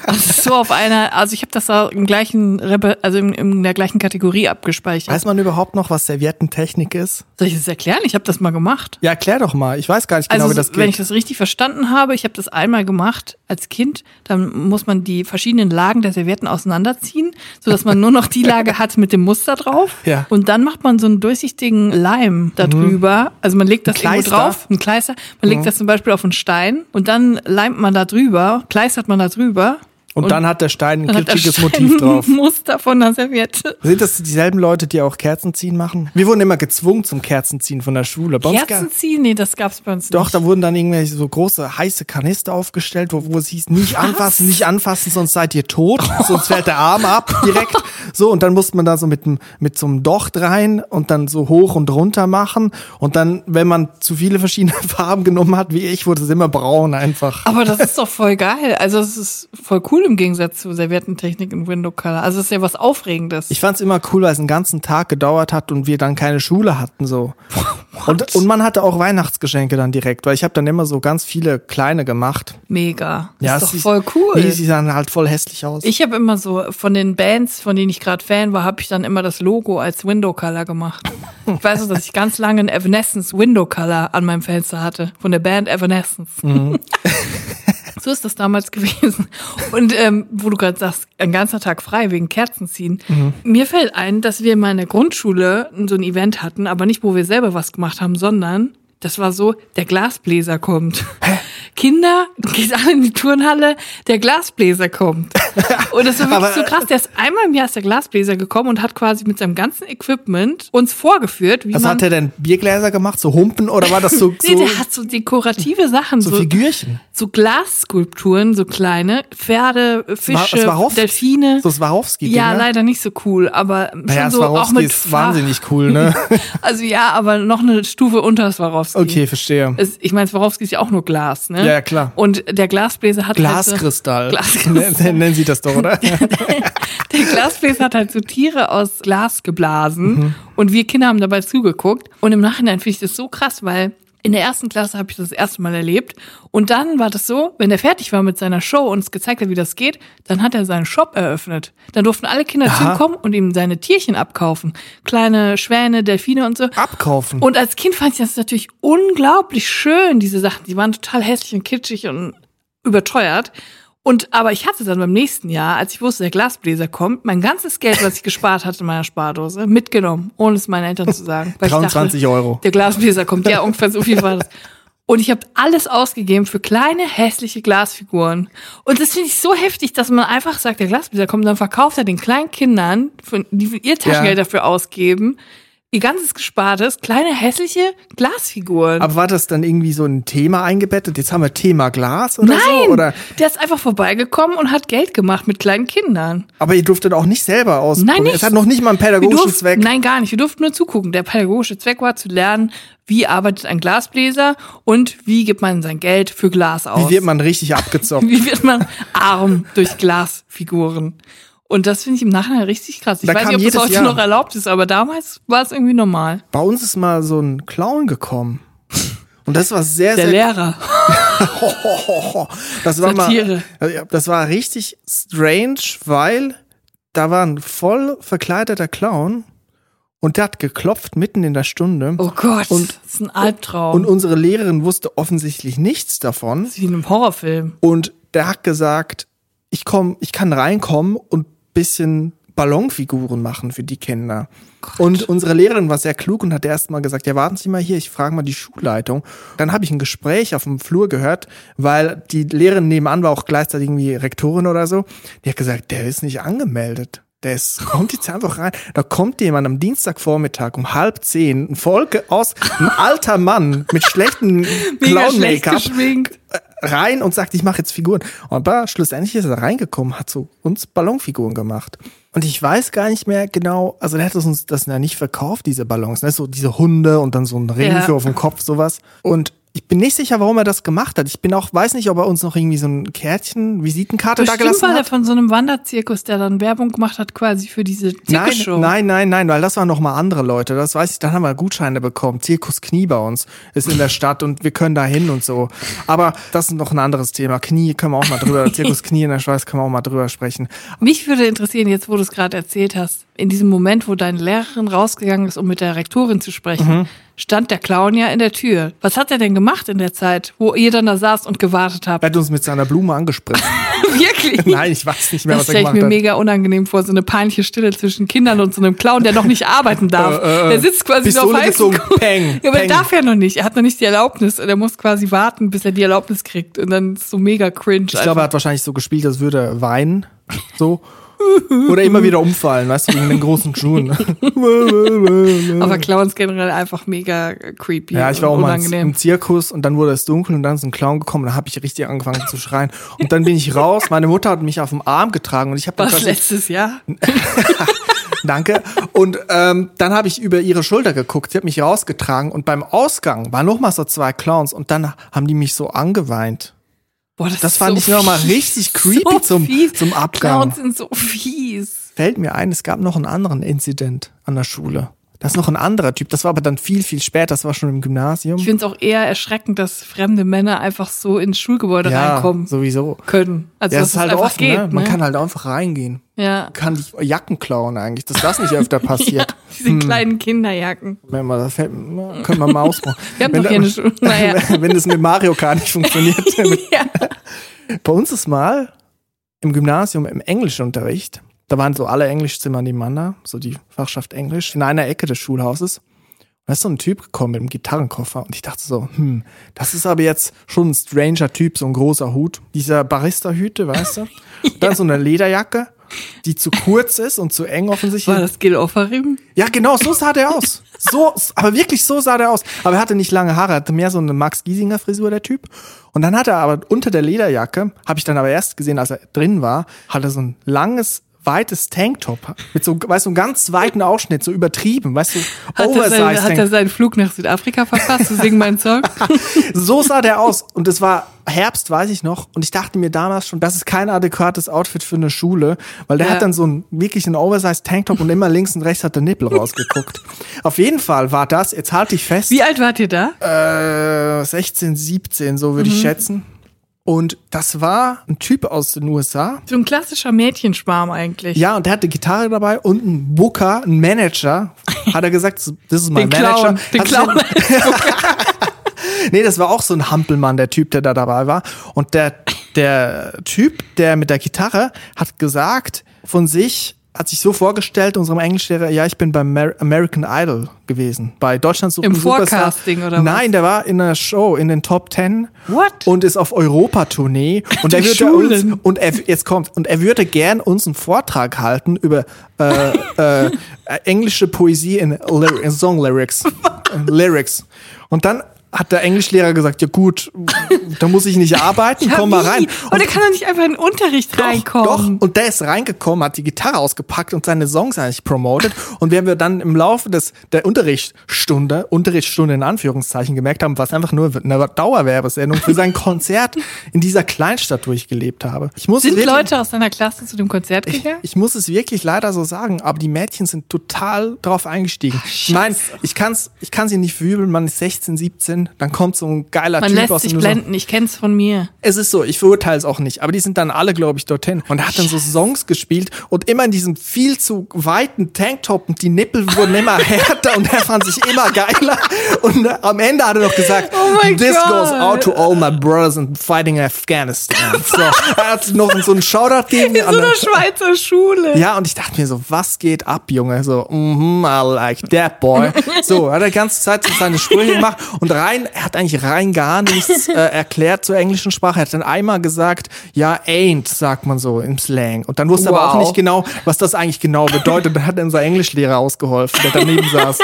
Speaker 1: Also so auf einer, also ich habe das da im gleichen, also in, in der gleichen Kategorie abgespeichert.
Speaker 2: Weiß man überhaupt noch, was Serviettentechnik ist?
Speaker 1: Soll ich das erklären? Ich habe das mal gemacht.
Speaker 2: Ja, erklär doch mal. Ich weiß gar nicht genau,
Speaker 1: Also
Speaker 2: wie das
Speaker 1: wenn ich
Speaker 2: geht.
Speaker 1: das richtig verstanden habe, ich habe das einmal gemacht als Kind, dann muss man die verschiedenen Lagen der Servietten auseinanderziehen, sodass man nur noch die Lage hat mit dem Muster drauf.
Speaker 2: Ja.
Speaker 1: Und dann macht man so einen durchsichtigen Leim da drüber. Also man legt das irgendwo drauf, ein Kleister. Man legt das zum Beispiel auf einen Stein und dann leimt man da drüber, kleistert man da drüber.
Speaker 2: Und, dann hat der Stein ein kitschiges Motiv drauf.
Speaker 1: Muster von der Serviette.
Speaker 2: Sind das dieselben Leute, die auch Kerzenziehen machen? Wir wurden immer gezwungen zum Kerzenziehen von der Schule. Bei uns ga-
Speaker 1: Kerzen ziehen? Nee, das gab's bei uns
Speaker 2: Doch,
Speaker 1: nicht.
Speaker 2: da wurden dann irgendwelche so große heiße Kanister aufgestellt, wo, wo es hieß, nicht anfassen, nicht anfassen, sonst seid ihr tot, sonst fällt der Arm ab direkt. So, und dann musste man da so mit, mit so einem Docht rein und dann so hoch und runter machen. Und dann, wenn man zu viele verschiedene Farben genommen hat, wie ich, wurde es immer braun einfach.
Speaker 1: Aber das ist doch voll geil. Also es ist voll cool im Gegensatz zu Serviettentechnik in Window Color. Also es ist ja was Aufregendes.
Speaker 2: Ich fand's immer cool, weil es einen ganzen Tag gedauert hat und wir dann keine Schule hatten so. Und, und man hatte auch Weihnachtsgeschenke dann direkt, weil ich habe dann immer so ganz viele kleine gemacht.
Speaker 1: Mega.
Speaker 2: Ja,
Speaker 1: ist doch
Speaker 2: sieht-
Speaker 1: voll cool.
Speaker 2: Nee, sie sahen halt voll hässlich aus.
Speaker 1: ich habe immer so von den Bands, von denen ich gerade Fan war, habe ich dann immer das Logo als Window Color gemacht. Ich weiß noch, dass ich ganz lange ein Evanescence Window Color an meinem Fenster hatte von der Band Evanescence. So ist das damals gewesen. Und ähm, wo du gerade sagst, ein ganzer Tag frei wegen Kerzenziehen. Mir fällt ein, dass wir mal in der Grundschule so ein Event hatten, aber nicht, wo wir selber was gemacht haben, sondern das war so, der Glasbläser kommt. Kinder, geht alle in die Turnhalle, der Glasbläser kommt. Und das war wirklich
Speaker 2: Aber-
Speaker 1: so krass. Der ist einmal im Jahr ist der Glasbläser gekommen und hat quasi mit seinem ganzen Equipment uns vorgeführt, wie
Speaker 2: Was
Speaker 1: man.
Speaker 2: hat er denn? Biergläser gemacht? So Humpen? Oder war das so,
Speaker 1: nee,
Speaker 2: so,
Speaker 1: der hat so dekorative Sachen,
Speaker 2: so
Speaker 1: so,
Speaker 2: Figürchen?
Speaker 1: So Glasskulpturen, so kleine Pferde, Fische? Delfine.
Speaker 2: So Swarovski?
Speaker 1: ja, leider nicht so cool, aber schon
Speaker 2: Naja,
Speaker 1: so auch
Speaker 2: Swarovski
Speaker 1: mit
Speaker 2: ist wahnsinnig cool, ne?
Speaker 1: Also ja, aber noch eine Stufe unter Swarovski.
Speaker 2: Okay, verstehe.
Speaker 1: Es, ich meine, Swarovski ist ja auch nur Glas, ne?
Speaker 2: Ja, klar.
Speaker 1: Und der Glasbläser hat halt
Speaker 2: Glaskristall.
Speaker 1: Glaskristall.
Speaker 2: Nennen Sie das doch, oder?
Speaker 1: so, der Glasbläser hat halt so Tiere aus Glas geblasen
Speaker 2: Mhm.
Speaker 1: und wir Kinder haben dabei zugeguckt und im Nachhinein finde ich das so krass, weil in der ersten Klasse habe ich das, das erste Mal erlebt und dann war das so, wenn er fertig war mit seiner Show und uns gezeigt hat, wie das geht, dann hat er seinen Shop eröffnet. Dann durften alle Kinder
Speaker 2: Aha.
Speaker 1: kommen und ihm seine Tierchen abkaufen. Kleine Schwäne, Delfine und so.
Speaker 2: Abkaufen.
Speaker 1: Und als Kind fand ich das natürlich unglaublich schön, diese Sachen. Die waren total hässlich und kitschig und überteuert. Und aber ich hatte dann beim nächsten Jahr, als ich wusste, der Glasbläser kommt, mein ganzes Geld, was ich gespart hatte in meiner Spardose, mitgenommen, ohne es meinen Eltern zu sagen. Weil ich
Speaker 2: 23
Speaker 1: dachte,
Speaker 2: Euro.
Speaker 1: Der Glasbläser kommt, ja, ungefähr so viel war das. Und ich habe alles ausgegeben für kleine, hässliche Glasfiguren. Und das finde ich so heftig, dass man einfach sagt, der Glasbläser kommt, dann verkauft er den kleinen Kindern, die ihr Taschengeld
Speaker 2: Ja.
Speaker 1: dafür ausgeben, ihr ganzes Gespartes, kleine, hässliche Glasfiguren.
Speaker 2: Aber war das dann irgendwie so ein Thema eingebettet? Jetzt haben wir Thema Glas oder
Speaker 1: Nein,
Speaker 2: so? Oder?
Speaker 1: der ist einfach vorbeigekommen und hat Geld gemacht mit kleinen Kindern.
Speaker 2: Aber ihr durftet auch nicht selber ausprobieren.
Speaker 1: Nein, nicht.
Speaker 2: Es hat noch nicht mal einen pädagogischen
Speaker 1: durften-
Speaker 2: Zweck.
Speaker 1: Nein, gar nicht. Wir durften nur zugucken. Der pädagogische Zweck war zu lernen, wie arbeitet ein Glasbläser und wie gibt man sein Geld für Glas aus.
Speaker 2: Wie wird man richtig abgezockt?
Speaker 1: Wie wird man arm durch Glasfiguren? Und das finde ich im Nachhinein richtig krass. Ich
Speaker 2: Da
Speaker 1: weiß nicht, ob das heute
Speaker 2: Jahr.
Speaker 1: noch erlaubt ist, aber damals war es irgendwie normal.
Speaker 2: Bei uns ist mal so ein Clown gekommen. Und das war sehr,
Speaker 1: Der
Speaker 2: sehr
Speaker 1: Lehrer.
Speaker 2: Das war
Speaker 1: Satire.
Speaker 2: mal, das war richtig strange, weil da war ein voll verkleideter Clown und der hat geklopft mitten in der Stunde.
Speaker 1: Oh Gott,
Speaker 2: Und-
Speaker 1: das ist ein Albtraum.
Speaker 2: Und unsere Lehrerin wusste offensichtlich nichts davon.
Speaker 1: das ist wie in einem Horrorfilm.
Speaker 2: Und der hat gesagt, ich komm, ich kann reinkommen und bisschen Ballonfiguren machen für die Kinder. Und unsere Lehrerin war sehr klug und hat erst mal gesagt, ja, warten Sie mal hier, ich frage mal die Schulleitung. Dann habe ich ein Gespräch auf dem Flur gehört, weil die Lehrerin nebenan war auch gleichzeitig irgendwie Rektorin oder so. Die hat gesagt, der ist nicht angemeldet. Der ist, kommt jetzt einfach rein. Da kommt jemand am Dienstagvormittag um halb zehn, ein Volk aus, ein alter Mann mit schlechtem
Speaker 1: Mega schlecht
Speaker 2: Clown-Make-up. Rein und sagt, ich mache jetzt Figuren. Aber schlussendlich ist er reingekommen, hat so uns Ballonfiguren gemacht. Und ich weiß gar nicht mehr genau, also der hat uns das ja nicht verkauft, diese Ballons, ne? so diese Hunde und dann so ein Ring
Speaker 1: Ja.
Speaker 2: für auf dem Kopf, sowas. Und Ich bin nicht sicher, warum er das gemacht hat. Ich bin auch, weiß nicht, ob er uns noch irgendwie so ein Kärtchen, Visitenkarte da gelassen
Speaker 1: war der
Speaker 2: hat.
Speaker 1: von so einem Wanderzirkus, der dann Werbung gemacht hat quasi für diese
Speaker 2: Nein,
Speaker 1: Zirkusshow.
Speaker 2: nein, nein, nein, weil das waren noch mal andere Leute. Das weiß ich, dann haben wir Gutscheine bekommen. Zirkus Knie bei uns ist in der Stadt und wir können da hin und so. Aber das ist noch ein anderes Thema. Knie können wir auch mal drüber, Zirkus Knie in der Schweiz können wir auch mal drüber sprechen.
Speaker 1: Mich würde interessieren, jetzt wo du es gerade erzählt hast, in diesem Moment, wo deine Lehrerin rausgegangen ist, um mit der Rektorin zu sprechen,
Speaker 2: Mhm.
Speaker 1: Stand der Clown ja in der Tür. Was hat er denn gemacht in der Zeit, wo ihr dann da saßt und gewartet habt?
Speaker 2: Er hat uns mit seiner Blume angespritzt.
Speaker 1: Wirklich?
Speaker 2: Nein, ich weiß nicht mehr,
Speaker 1: Das
Speaker 2: was er
Speaker 1: stelle ich
Speaker 2: gemacht
Speaker 1: mir
Speaker 2: hat.
Speaker 1: mega unangenehm vor, so eine peinliche Stille zwischen Kindern und so einem Clown, der noch nicht arbeiten darf.
Speaker 2: Äh, äh,
Speaker 1: der sitzt quasi
Speaker 2: Pistole
Speaker 1: nur auf
Speaker 2: gezogen,
Speaker 1: Kohlen.
Speaker 2: peng,
Speaker 1: Ja, aber
Speaker 2: peng.
Speaker 1: er darf ja noch nicht. Er hat noch nicht die Erlaubnis. Er muss quasi warten, bis er die Erlaubnis kriegt. Und dann ist so mega cringe.
Speaker 2: Ich glaube, er hat wahrscheinlich so gespielt, als würde er weinen. So. Oder immer wieder umfallen, weißt du, wegen den großen Schuhen.
Speaker 1: aber Clowns generell einfach mega creepy.
Speaker 2: Ja, ich war auch mal im Zirkus und dann wurde es dunkel und dann ist ein Clown gekommen und dann habe ich richtig angefangen zu schreien. Und dann bin ich raus, meine Mutter hat mich auf dem Arm getragen und ich habe
Speaker 1: Was
Speaker 2: quasi-
Speaker 1: letztes Jahr?
Speaker 2: Danke. Und ähm, dann habe ich über ihre Schulter geguckt, sie hat mich rausgetragen und beim Ausgang waren noch mal so zwei Clowns und dann haben die mich so angeweint.
Speaker 1: Boah,
Speaker 2: Das
Speaker 1: ist
Speaker 2: fand ich noch mal
Speaker 1: fies.
Speaker 2: richtig creepy zum-
Speaker 1: fies.
Speaker 2: zum Abgang.
Speaker 1: Clowns sind so fies.
Speaker 2: Fällt mir ein, es gab noch einen anderen Incident an der Schule. Das ist noch ein anderer Typ, das war aber dann viel, viel später, das war schon im Gymnasium.
Speaker 1: Ich finde es auch eher erschreckend, dass fremde Männer einfach so ins Schulgebäude
Speaker 2: ja,
Speaker 1: reinkommen
Speaker 2: sowieso.
Speaker 1: können. Also
Speaker 2: Ja,
Speaker 1: dass
Speaker 2: es ist halt offen,
Speaker 1: geht.
Speaker 2: ne? Man
Speaker 1: ne?
Speaker 2: kann halt einfach reingehen.
Speaker 1: ja.
Speaker 2: Kann die Jacken klauen eigentlich, dass das nicht öfter
Speaker 1: ja,
Speaker 2: passiert.
Speaker 1: diese kleinen Kinderjacken.
Speaker 2: Wenn man, das fällt, können wir mal ausprobieren.
Speaker 1: Wir haben
Speaker 2: wenn,
Speaker 1: doch hier eine Schule. Naja.
Speaker 2: wenn das mit Mario Kart nicht funktioniert.
Speaker 1: ja.
Speaker 2: Bei uns ist mal im Gymnasium im Englischunterricht, da waren so alle Englischzimmer nebeneinander, so die Fachschaft Englisch, in einer Ecke des Schulhauses. Und da ist so ein Typ gekommen mit einem Gitarrenkoffer und ich dachte so, hm, das ist aber jetzt schon ein stranger Typ, so ein großer Hut. Dieser Barista-Hüte, weißt du? Und dann so eine Lederjacke, die zu kurz ist und zu eng offensichtlich.
Speaker 1: War das Gil Offerim?
Speaker 2: Ja, genau, so sah der aus. So, aber wirklich so sah der aus. Aber er hatte nicht lange Haare, er hatte mehr so eine Max Giesinger Frisur, der Typ. Und dann hat er aber unter der Lederjacke, habe ich dann aber erst gesehen, als er drin war, hat er so ein langes, weites Tanktop mit so, weißt du, einem ganz weiten Ausschnitt, so übertrieben, weißt du,
Speaker 1: Hat, er, sein, hat
Speaker 2: Tank-
Speaker 1: er seinen Flug nach Südafrika verpasst zu singen meinen Song?
Speaker 2: So sah der aus. Und es war Herbst, weiß ich noch. Und ich dachte mir damals schon, das ist kein adäquates Outfit für eine Schule, weil der
Speaker 1: Ja.
Speaker 2: hat dann so ein wirklich einen Oversized Tanktop und immer links und rechts hat der Nippel rausgeguckt. Auf jeden Fall war das, jetzt halte ich fest,
Speaker 1: Wie alt wart ihr da?
Speaker 2: äh, 16, 17, so würde ich schätzen. Und das war ein Typ aus den USA.
Speaker 1: So ein klassischer Mädchenschwarm eigentlich.
Speaker 2: Ja, und der hatte Gitarre dabei und ein Booker, ein Manager. Hat er gesagt, das ist mein Manager.
Speaker 1: Clown. Den
Speaker 2: Hat
Speaker 1: Clown.
Speaker 2: Nee, das war auch so ein Hampelmann, der Typ, der da dabei war. Und der, der Typ, der mit der Gitarre, hat gesagt von sich, hat sich so vorgestellt, unserem Englischlehrer, ja, ich bin beim Mer American Idol gewesen. Bei Deutschland sucht
Speaker 1: Im. Forecasting oder was?
Speaker 2: Nein, der war in einer Show in den Top Ten.
Speaker 1: What?
Speaker 2: Und ist auf Europatournee. Und er würde
Speaker 1: Schulen.
Speaker 2: uns, und er, jetzt kommt, und er würde gern uns einen Vortrag halten über äh, äh, englische Poesie in, Lyri- in Song Lyrics. Äh, Lyrics. Und dann hat der Englischlehrer gesagt, ja gut, da muss ich nicht arbeiten, komm mal rein.
Speaker 1: Und er kann doch nicht einfach in den Unterricht
Speaker 2: Doch,
Speaker 1: reinkommen.
Speaker 2: Doch, und der ist reingekommen, hat die Gitarre ausgepackt und seine Songs eigentlich promotet. Und wenn wir dann im Laufe des, der Unterrichtsstunde, Unterrichtsstunde in Anführungszeichen gemerkt haben, was einfach nur eine Dauerwerbesendung für sein Konzert in dieser Kleinstadt, wo ich gelebt habe. Ich muss es
Speaker 1: Sind
Speaker 2: wirklich,
Speaker 1: Leute aus deiner Klasse zu dem Konzert gegangen?
Speaker 2: ich muss es wirklich leider so sagen, aber die Mädchen sind total drauf eingestiegen. ich meine, ich kann's, ich kann sie nicht verübeln, man ist 16, 17, dann kommt so ein geiler
Speaker 1: Man
Speaker 2: Typ
Speaker 1: lässt
Speaker 2: aus
Speaker 1: sich
Speaker 2: dem so-
Speaker 1: blenden, ich kenn's von mir.
Speaker 2: es ist so, ich verurteile es auch nicht, aber die sind dann alle, glaube ich, dorthin. Und er hat dann so Songs gespielt und immer in diesem viel zu weiten Tanktop und die Nippel wurden immer härter und er fand sich immer geiler. Und äh, am Ende hat er noch gesagt,
Speaker 1: Oh
Speaker 2: This
Speaker 1: Gott.
Speaker 2: goes out to all my brothers in fighting Afghanistan. So, er hat noch so einen Shoutout gegeben.
Speaker 1: In so einer Schweizer Schule.
Speaker 2: ja, und ich dachte mir so, was geht ab, Junge? So, mhm, I like that boy. So, hat er die ganze Zeit so seine Sprüche gemacht und rein, er hat eigentlich rein gar nichts äh, erklärt zur englischen Sprache. Er hat dann einmal gesagt, ja, ain't, sagt man so im Slang. Und dann wusste er aber auch
Speaker 1: Wow.
Speaker 2: nicht genau, was das eigentlich genau bedeutet. Dann hat unser Englischlehrer ausgeholfen, der daneben saß.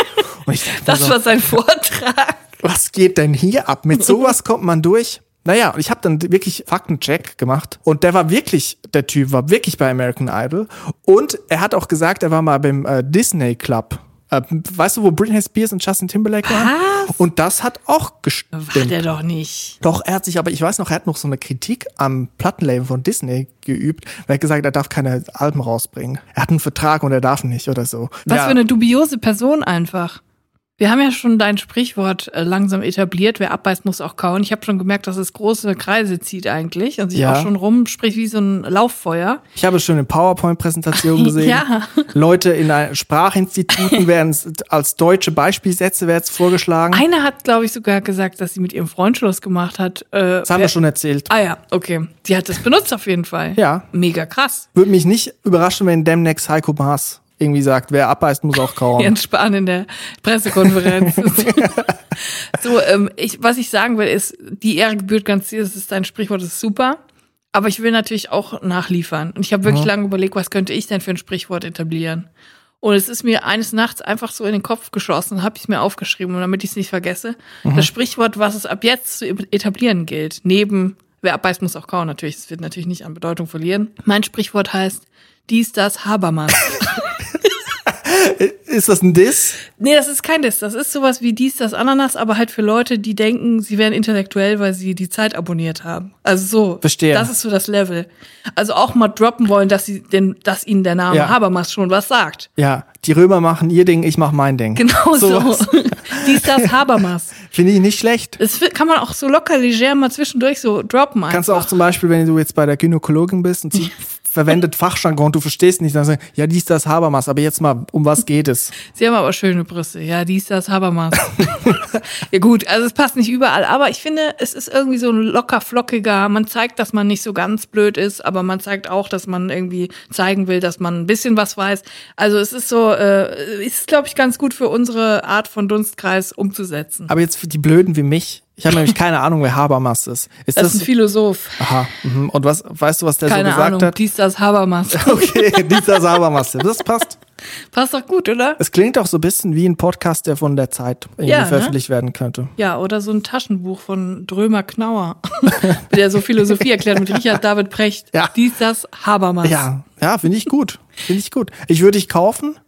Speaker 1: Das
Speaker 2: so,
Speaker 1: war sein Vortrag.
Speaker 2: was geht denn hier ab? Mit sowas kommt man durch. Naja, und ich habe dann wirklich Faktencheck gemacht und der war wirklich, der Typ war wirklich bei American Idol und er hat auch gesagt, er war mal beim äh, Disney Club Äh, weißt du, wo Britney Spears und Justin Timberlake waren?
Speaker 1: Was?
Speaker 2: Und das hat auch
Speaker 1: War
Speaker 2: gestimmt.
Speaker 1: der doch nicht.
Speaker 2: Doch, er hat sich, aber ich weiß noch, er hat noch so eine Kritik am Plattenlabel von Disney geübt, weil er hat gesagt, er darf keine Alben rausbringen. Er hat einen Vertrag und er darf nicht oder so.
Speaker 1: Was
Speaker 2: ja,
Speaker 1: für eine dubiose Person einfach. Wir haben ja schon dein Sprichwort äh, langsam etabliert, wer abbeißt, muss auch kauen. Ich habe schon gemerkt, dass es große Kreise zieht eigentlich und sich
Speaker 2: Ja.
Speaker 1: auch schon rumspricht wie so ein Lauffeuer.
Speaker 2: ich habe es schon in PowerPoint-Präsentationen gesehen.
Speaker 1: Ja.
Speaker 2: Leute in Sprachinstituten werden es als deutsche Beispielsätze werden es vorgeschlagen.
Speaker 1: Eine hat, glaube ich, sogar gesagt, dass sie mit ihrem Freund Schluss gemacht hat. Äh,
Speaker 2: das haben wir schon erzählt.
Speaker 1: Ah ja, okay. Sie hat das benutzt auf jeden Fall.
Speaker 2: Ja.
Speaker 1: Mega krass.
Speaker 2: Würde mich nicht überraschen, wenn demnächst Heiko Maas irgendwie sagt, wer abbeißt, muss auch kauen.
Speaker 1: Jens Spahn in der Pressekonferenz. so, ähm, ich, was ich sagen will, ist, die Ehre gebührt ganz dir, das ist dein Sprichwort, das ist super. Aber ich will natürlich auch nachliefern. Und ich habe wirklich lange überlegt, was könnte ich denn für ein Sprichwort etablieren? Und es ist mir eines Nachts einfach so in den Kopf geschossen, habe ich mir aufgeschrieben, und damit ich es nicht vergesse. Das Sprichwort, was es ab jetzt zu etablieren gilt, neben wer abbeißt, muss auch kauen natürlich, es wird natürlich nicht an Bedeutung verlieren. Mein Sprichwort heißt, dies, das, Habermas.
Speaker 2: Ist das ein Diss?
Speaker 1: Nee, das ist kein Diss. Das ist sowas wie dies, das, Ananas, aber halt für Leute, die denken, sie wären intellektuell, weil sie die Zeit abonniert haben. Also so.
Speaker 2: Verstehe.
Speaker 1: Das ist so das Level. Also auch mal droppen wollen, dass sie denn, dass ihnen der Name
Speaker 2: Ja.
Speaker 1: Habermas schon was sagt.
Speaker 2: Ja, die Römer machen ihr Ding, ich mach mein Ding.
Speaker 1: Genau so. Dies, das, Habermas.
Speaker 2: Finde ich nicht schlecht.
Speaker 1: Das kann man auch so locker leger mal zwischendurch so droppen. Einfach.
Speaker 2: Kannst du auch zum Beispiel, wenn du jetzt bei der Gynäkologin bist und sie verwendet Fachjargon und du verstehst nicht, dann sagen, ja, dies, das, Habermas, aber jetzt mal, um was geht es?
Speaker 1: Sie haben aber schöne Brüste. Ja, dies, das, Habermas. ja gut, also es passt nicht überall, aber ich finde, es ist irgendwie so ein locker flockiger, man zeigt, dass man nicht so ganz blöd ist, aber man zeigt auch, dass man irgendwie zeigen will, dass man ein bisschen was weiß. Also es ist so, äh, ist glaube ich ganz gut für unsere Art von Dunstkreis umzusetzen.
Speaker 2: Aber jetzt für die Blöden wie mich, ich habe nämlich keine Ahnung, wer Habermas ist. Ist
Speaker 1: Das
Speaker 2: das,
Speaker 1: ist ein Philosoph.
Speaker 2: aha, mhm. und was, weißt du, was der
Speaker 1: Keine
Speaker 2: so gesagt
Speaker 1: Ahnung,
Speaker 2: hat?
Speaker 1: dies, das, Habermas.
Speaker 2: Okay, dieser Habermas, das passt.
Speaker 1: Passt doch gut, oder?
Speaker 2: Es klingt auch so ein bisschen wie ein Podcast, der von der Zeit irgendwie
Speaker 1: Ja, ne?
Speaker 2: veröffentlicht werden könnte.
Speaker 1: Ja, oder so ein Taschenbuch von Drömer Knauer, der so Philosophie erklärt mit Richard David Precht.
Speaker 2: Ja.
Speaker 1: Dies, das, Habermas.
Speaker 2: Ja, ja, finde ich gut. Finde ich gut. Ich würde dich kaufen,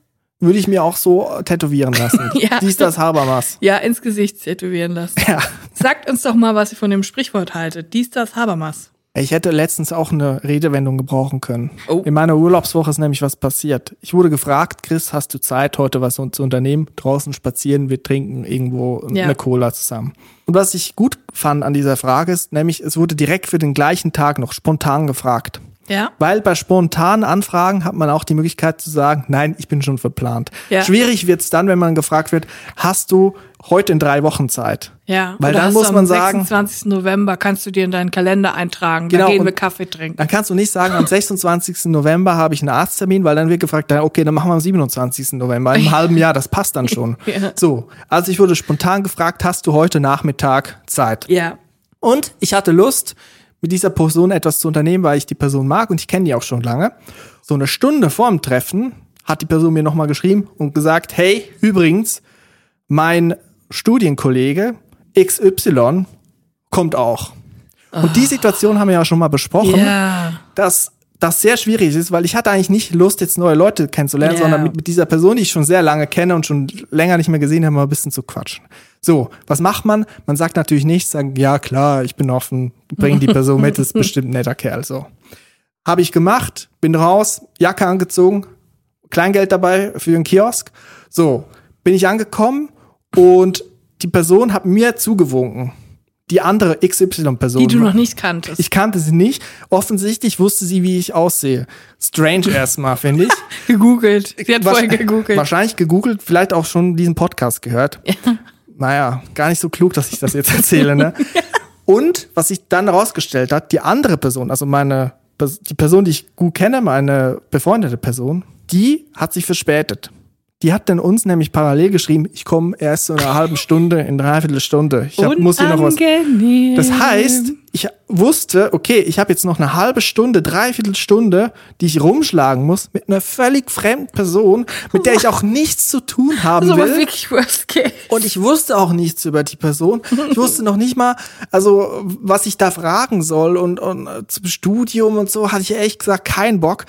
Speaker 2: würde ich mir auch so tätowieren lassen.
Speaker 1: Ja.
Speaker 2: Dies, das, Habermas.
Speaker 1: Ja, ins Gesicht tätowieren lassen.
Speaker 2: Ja.
Speaker 1: Sagt uns doch mal, was ihr von dem Sprichwort haltet. Dies, das, Habermas.
Speaker 2: Ich hätte letztens auch eine Redewendung gebrauchen können.
Speaker 1: Oh.
Speaker 2: In meiner Urlaubswoche ist nämlich was passiert. Ich wurde gefragt, Chris, hast du Zeit, heute was zu unternehmen? Draußen spazieren, wir trinken irgendwo
Speaker 1: Ja.
Speaker 2: eine Cola zusammen. Und was ich gut fand an dieser Frage ist, nämlich es wurde direkt für den gleichen Tag noch spontan gefragt.
Speaker 1: Ja?
Speaker 2: Weil bei spontanen Anfragen hat man auch die Möglichkeit zu sagen, nein, ich bin schon verplant.
Speaker 1: Ja.
Speaker 2: Schwierig wird's dann, wenn man gefragt wird, hast du heute in drei Wochen Zeit?
Speaker 1: Ja.
Speaker 2: Weil dann muss man
Speaker 1: am
Speaker 2: sagen-
Speaker 1: 26. November kannst du dir in deinen Kalender eintragen.
Speaker 2: Genau,
Speaker 1: da gehen wir Kaffee trinken.
Speaker 2: Dann kannst du nicht sagen, am 26. November habe ich einen Arzttermin, weil dann wird gefragt, okay, dann machen wir am 27. November, im halben Jahr, das passt dann schon.
Speaker 1: Ja.
Speaker 2: So, also ich wurde spontan gefragt, hast du heute Nachmittag Zeit?
Speaker 1: Ja.
Speaker 2: Und ich hatte Lust, mit dieser Person etwas zu unternehmen, weil ich die Person mag und ich kenne die auch schon lange. So eine Stunde vor dem Treffen hat die Person mir nochmal geschrieben und gesagt, hey, übrigens, mein Studienkollege XY kommt auch. Und die Situation haben wir ja schon mal besprochen
Speaker 1: Ja.
Speaker 2: dass das sehr schwierig ist, weil ich hatte eigentlich nicht Lust, jetzt neue Leute kennenzulernen,
Speaker 1: Ja.
Speaker 2: sondern mit, mit dieser Person, die ich schon sehr lange kenne und schon länger nicht mehr gesehen habe, mal ein bisschen zu quatschen. So, was macht man? Man sagt natürlich nichts, sagen, ja klar, ich bin offen, bring die Person mit, ist bestimmt ein netter Kerl, so. Habe ich gemacht, bin raus, Jacke angezogen, Kleingeld dabei für den Kiosk. So, bin ich angekommen und die Person hat mir zugewunken. Die andere XY-Person.
Speaker 1: Die du noch nicht kanntest.
Speaker 2: Ich kannte sie nicht. Offensichtlich wusste sie, wie ich aussehe. Strange erstmal, finde ich.
Speaker 1: gegoogelt. Sie hat vorher gegoogelt.
Speaker 2: Wahrscheinlich gegoogelt, vielleicht auch schon diesen Podcast gehört. Naja, gar nicht so klug, dass ich das jetzt erzähle, ne? Und was sich dann herausgestellt hat, die andere Person, also meine, die Person, die ich gut kenne, meine befreundete Person, die hat sich verspätet. Die hat dann uns nämlich parallel geschrieben, ich komme erst in einer halben Stunde, in dreiviertel Stunde. Ich hab, muss hier noch was. Das heißt, ich wusste, okay, ich habe jetzt noch eine halbe Stunde, dreiviertel Stunde, die ich rumschlagen muss mit einer völlig fremden Person, mit der ich auch nichts zu tun haben
Speaker 1: das ist
Speaker 2: will.
Speaker 1: wirklich worst case.
Speaker 2: Und ich wusste auch nichts über die Person. Ich wusste noch nicht mal, also was ich da fragen soll und, und äh, zum Studium und so hatte ich ehrlich gesagt keinen Bock.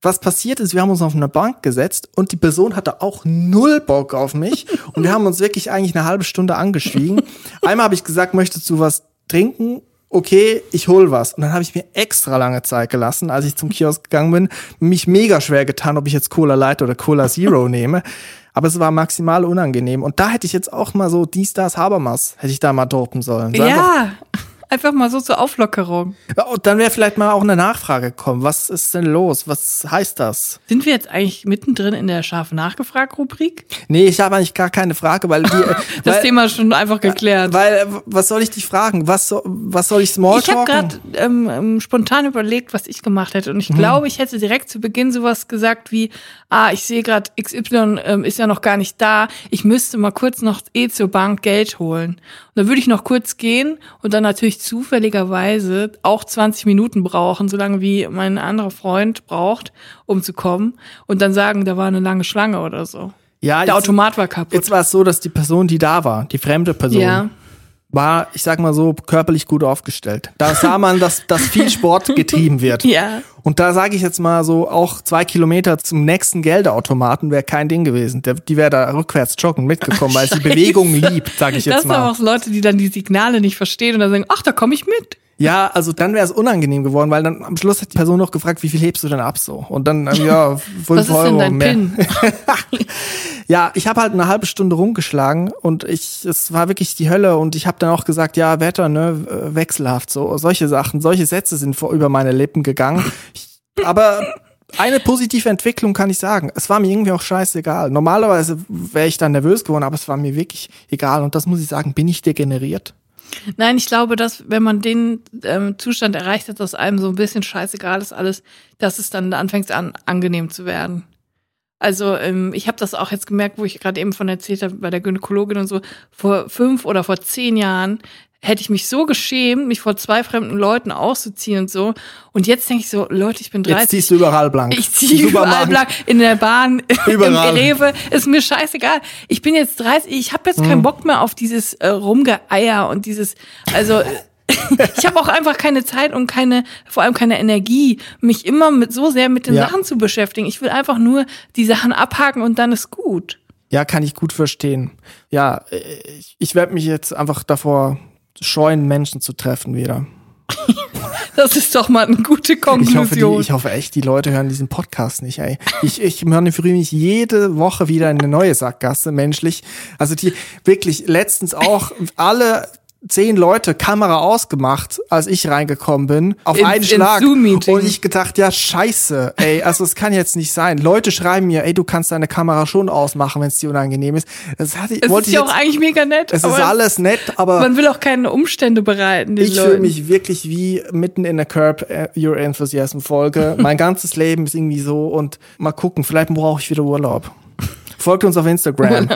Speaker 2: Was passiert ist, wir haben uns auf eine Bank gesetzt und die Person hatte auch null Bock auf mich und wir haben uns wirklich eigentlich eine halbe Stunde angeschwiegen. Einmal habe ich gesagt, möchtest du was trinken? Okay, ich hol was. Und dann habe ich mir extra lange Zeit gelassen, als ich zum Kiosk gegangen bin, mich mega schwer getan, ob ich jetzt Cola Light oder Cola Zero nehme. Aber es war maximal unangenehm. Und da hätte ich jetzt auch mal so die Stars Habermas, hätte ich da mal dopen sollen. So
Speaker 1: Ja, einfach mal so zur Auflockerung.
Speaker 2: Und dann wäre vielleicht mal auch eine Nachfrage gekommen. Was ist denn los? Was heißt das?
Speaker 1: Sind wir jetzt eigentlich mittendrin in der scharf Nachgefragt-Rubrik?
Speaker 2: Nee, ich habe eigentlich gar keine Frage, weil die. äh,
Speaker 1: Das
Speaker 2: weil,
Speaker 1: Thema ist schon einfach geklärt.
Speaker 2: Weil, äh, was soll ich dich fragen? Was, so, was soll ich
Speaker 1: Ich habe
Speaker 2: Smalltalken?
Speaker 1: gerade ähm, ähm, spontan überlegt, was ich gemacht hätte. Und ich glaube, ich hätte direkt zu Beginn sowas gesagt wie, ah, ich sehe gerade, XY ähm, ist ja noch gar nicht da. Ich müsste mal kurz noch eh zur Bank Geld holen. Und dann würde ich noch kurz gehen und dann natürlich zufälligerweise auch 20 Minuten brauchen, solange wie mein anderer Freund braucht, um zu kommen. Und dann sagen, da war eine lange Schlange oder so.
Speaker 2: ja,
Speaker 1: Der
Speaker 2: jetzt,
Speaker 1: Automat war kaputt.
Speaker 2: jetzt war es so, dass die Person, die da war, die fremde Person,
Speaker 1: ja.
Speaker 2: war, ich sag mal so, körperlich gut aufgestellt. Da sah man, dass, dass viel Sport getrieben wird.
Speaker 1: Ja.
Speaker 2: Und da sage ich jetzt mal so, auch zwei Kilometer zum nächsten Geldautomaten wäre kein Ding gewesen. Der, die wäre da rückwärts joggen mitgekommen, weil sie. Bewegung liebt, sage ich
Speaker 1: Das
Speaker 2: jetzt
Speaker 1: sind aber
Speaker 2: mal.
Speaker 1: auch so Leute, die dann die Signale nicht verstehen und dann sagen, ach, da komme ich mit.
Speaker 2: Ja, also dann wäre es unangenehm geworden, weil dann am Schluss hat die Person noch gefragt, wie viel hebst du denn ab so? Und dann, ähm, ja, fünf
Speaker 1: Was ist
Speaker 2: Euro
Speaker 1: denn dein
Speaker 2: mehr.
Speaker 1: PIN?
Speaker 2: Ja, ich habe halt eine halbe Stunde rumgeschlagen und ich, es war wirklich die Hölle und ich habe dann auch gesagt, ja, Wetter, ne, wechselhaft, so solche Sachen, solche Sätze sind vor über meine Lippen gegangen. Ich, aber eine positive Entwicklung kann ich sagen. Es war mir irgendwie auch scheißegal. Normalerweise wäre ich dann nervös geworden, aber es war mir wirklich egal. Und das muss ich sagen, bin ich degeneriert?
Speaker 1: Nein, ich glaube, dass wenn man den ähm, Zustand erreicht hat, dass einem so ein bisschen scheißegal ist alles, dass es dann anfängt an angenehm zu werden. Also ähm, ich habe das auch jetzt gemerkt, wo ich gerade eben von erzählt habe bei der Gynäkologin und so. Vor fünf oder vor zehn Jahren hätte ich mich so geschämt, mich vor zwei fremden Leuten auszuziehen und so. Und jetzt denke ich so, Leute, ich bin 30.
Speaker 2: Jetzt ziehst du überall blank.
Speaker 1: Ich ziehe überall blank in der Bahn,
Speaker 2: Überall.
Speaker 1: im Rewe, ist mir scheißegal. Ich bin jetzt 30, ich habe jetzt
Speaker 2: Mhm.
Speaker 1: keinen Bock mehr auf dieses äh, Rumgeeier und dieses, also ich habe auch einfach keine Zeit und keine, vor allem keine Energie, mich immer mit so sehr mit den
Speaker 2: Ja.
Speaker 1: Sachen zu beschäftigen. Ich will einfach nur die Sachen abhaken und dann ist gut.
Speaker 2: Ja, kann ich gut verstehen. Ja, äh, ich, ich werde mich jetzt einfach davor scheuen, Menschen zu treffen wieder.
Speaker 1: Das ist doch mal eine gute
Speaker 2: Ich hoffe, die,
Speaker 1: Konklusion.
Speaker 2: ich hoffe echt, die Leute hören diesen Podcast nicht, ey. Ich, ich manövriere mich jede Woche wieder in eine neue Sackgasse, menschlich. Also die wirklich letztens auch alle zehn Leute Kamera ausgemacht, als ich reingekommen bin, auf
Speaker 1: In-
Speaker 2: einen Schlag. Und ich gedacht, ja, scheiße, ey, also es kann jetzt nicht sein. Leute schreiben mir, ey, du kannst deine Kamera schon ausmachen, wenn es dir unangenehm ist. Das hatte ich,
Speaker 1: es
Speaker 2: wollte
Speaker 1: ist ja auch eigentlich mega nett.
Speaker 2: es ist alles nett, aber
Speaker 1: Man will auch keine Umstände bereiten. Den
Speaker 2: ich fühle mich wirklich wie mitten in der Curb äh, Your Enthusiasm Folge. mein ganzes Leben ist irgendwie so und mal gucken, vielleicht brauche ich wieder Urlaub. Folgt uns auf Instagram.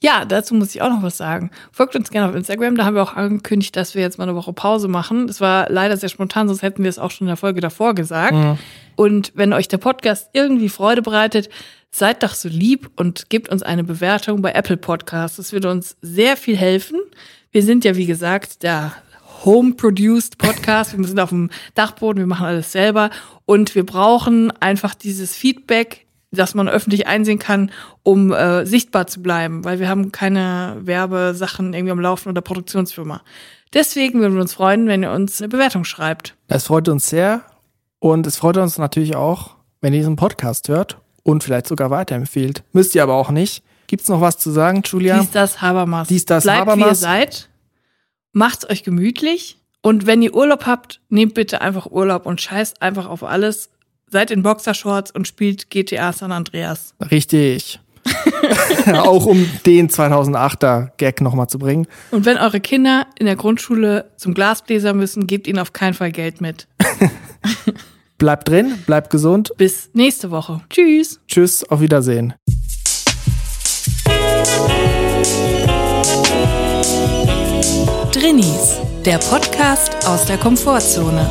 Speaker 1: Ja, dazu muss ich auch noch was sagen. Folgt uns gerne auf Instagram. Da haben wir auch angekündigt, dass wir jetzt mal eine Woche Pause machen. Das war leider sehr spontan, sonst hätten wir es auch schon in der Folge davor gesagt. Und wenn euch der Podcast irgendwie Freude bereitet, seid doch so lieb und gebt uns eine Bewertung bei Apple Podcasts. Das würde uns sehr viel helfen. Wir sind ja, wie gesagt, der Home-produced Podcast. Wir sind auf dem Dachboden, wir machen alles selber. Und wir brauchen einfach dieses Feedback, dass man öffentlich einsehen kann, um äh, sichtbar zu bleiben, weil wir haben keine Werbesachen irgendwie am Laufen oder Produktionsfirma. Deswegen würden wir uns freuen, wenn ihr uns eine Bewertung schreibt.
Speaker 2: Es freut uns sehr und es freut uns natürlich auch, wenn ihr diesen Podcast hört und vielleicht sogar weiterempfehlt. Müsst ihr aber auch nicht. Gibt's noch was zu sagen, Julia?
Speaker 1: Dies, das, Habermas.
Speaker 2: Dies, das,
Speaker 1: Bleibt, wie ihr
Speaker 2: Habermas.
Speaker 1: seid. Macht's euch gemütlich. Und wenn ihr Urlaub habt, nehmt bitte einfach Urlaub und scheißt einfach auf alles. Seid in Boxershorts und spielt GTA San Andreas.
Speaker 2: Richtig. auch um den 2008er Gag nochmal zu bringen.
Speaker 1: Und wenn eure Kinder in der Grundschule zum Glasbläser müssen, gebt ihnen auf keinen Fall Geld mit.
Speaker 2: Bleibt drin, bleibt gesund.
Speaker 1: Bis nächste Woche. Tschüss.
Speaker 2: Tschüss, auf Wiedersehen.
Speaker 1: Drinnies, der Podcast aus der Komfortzone.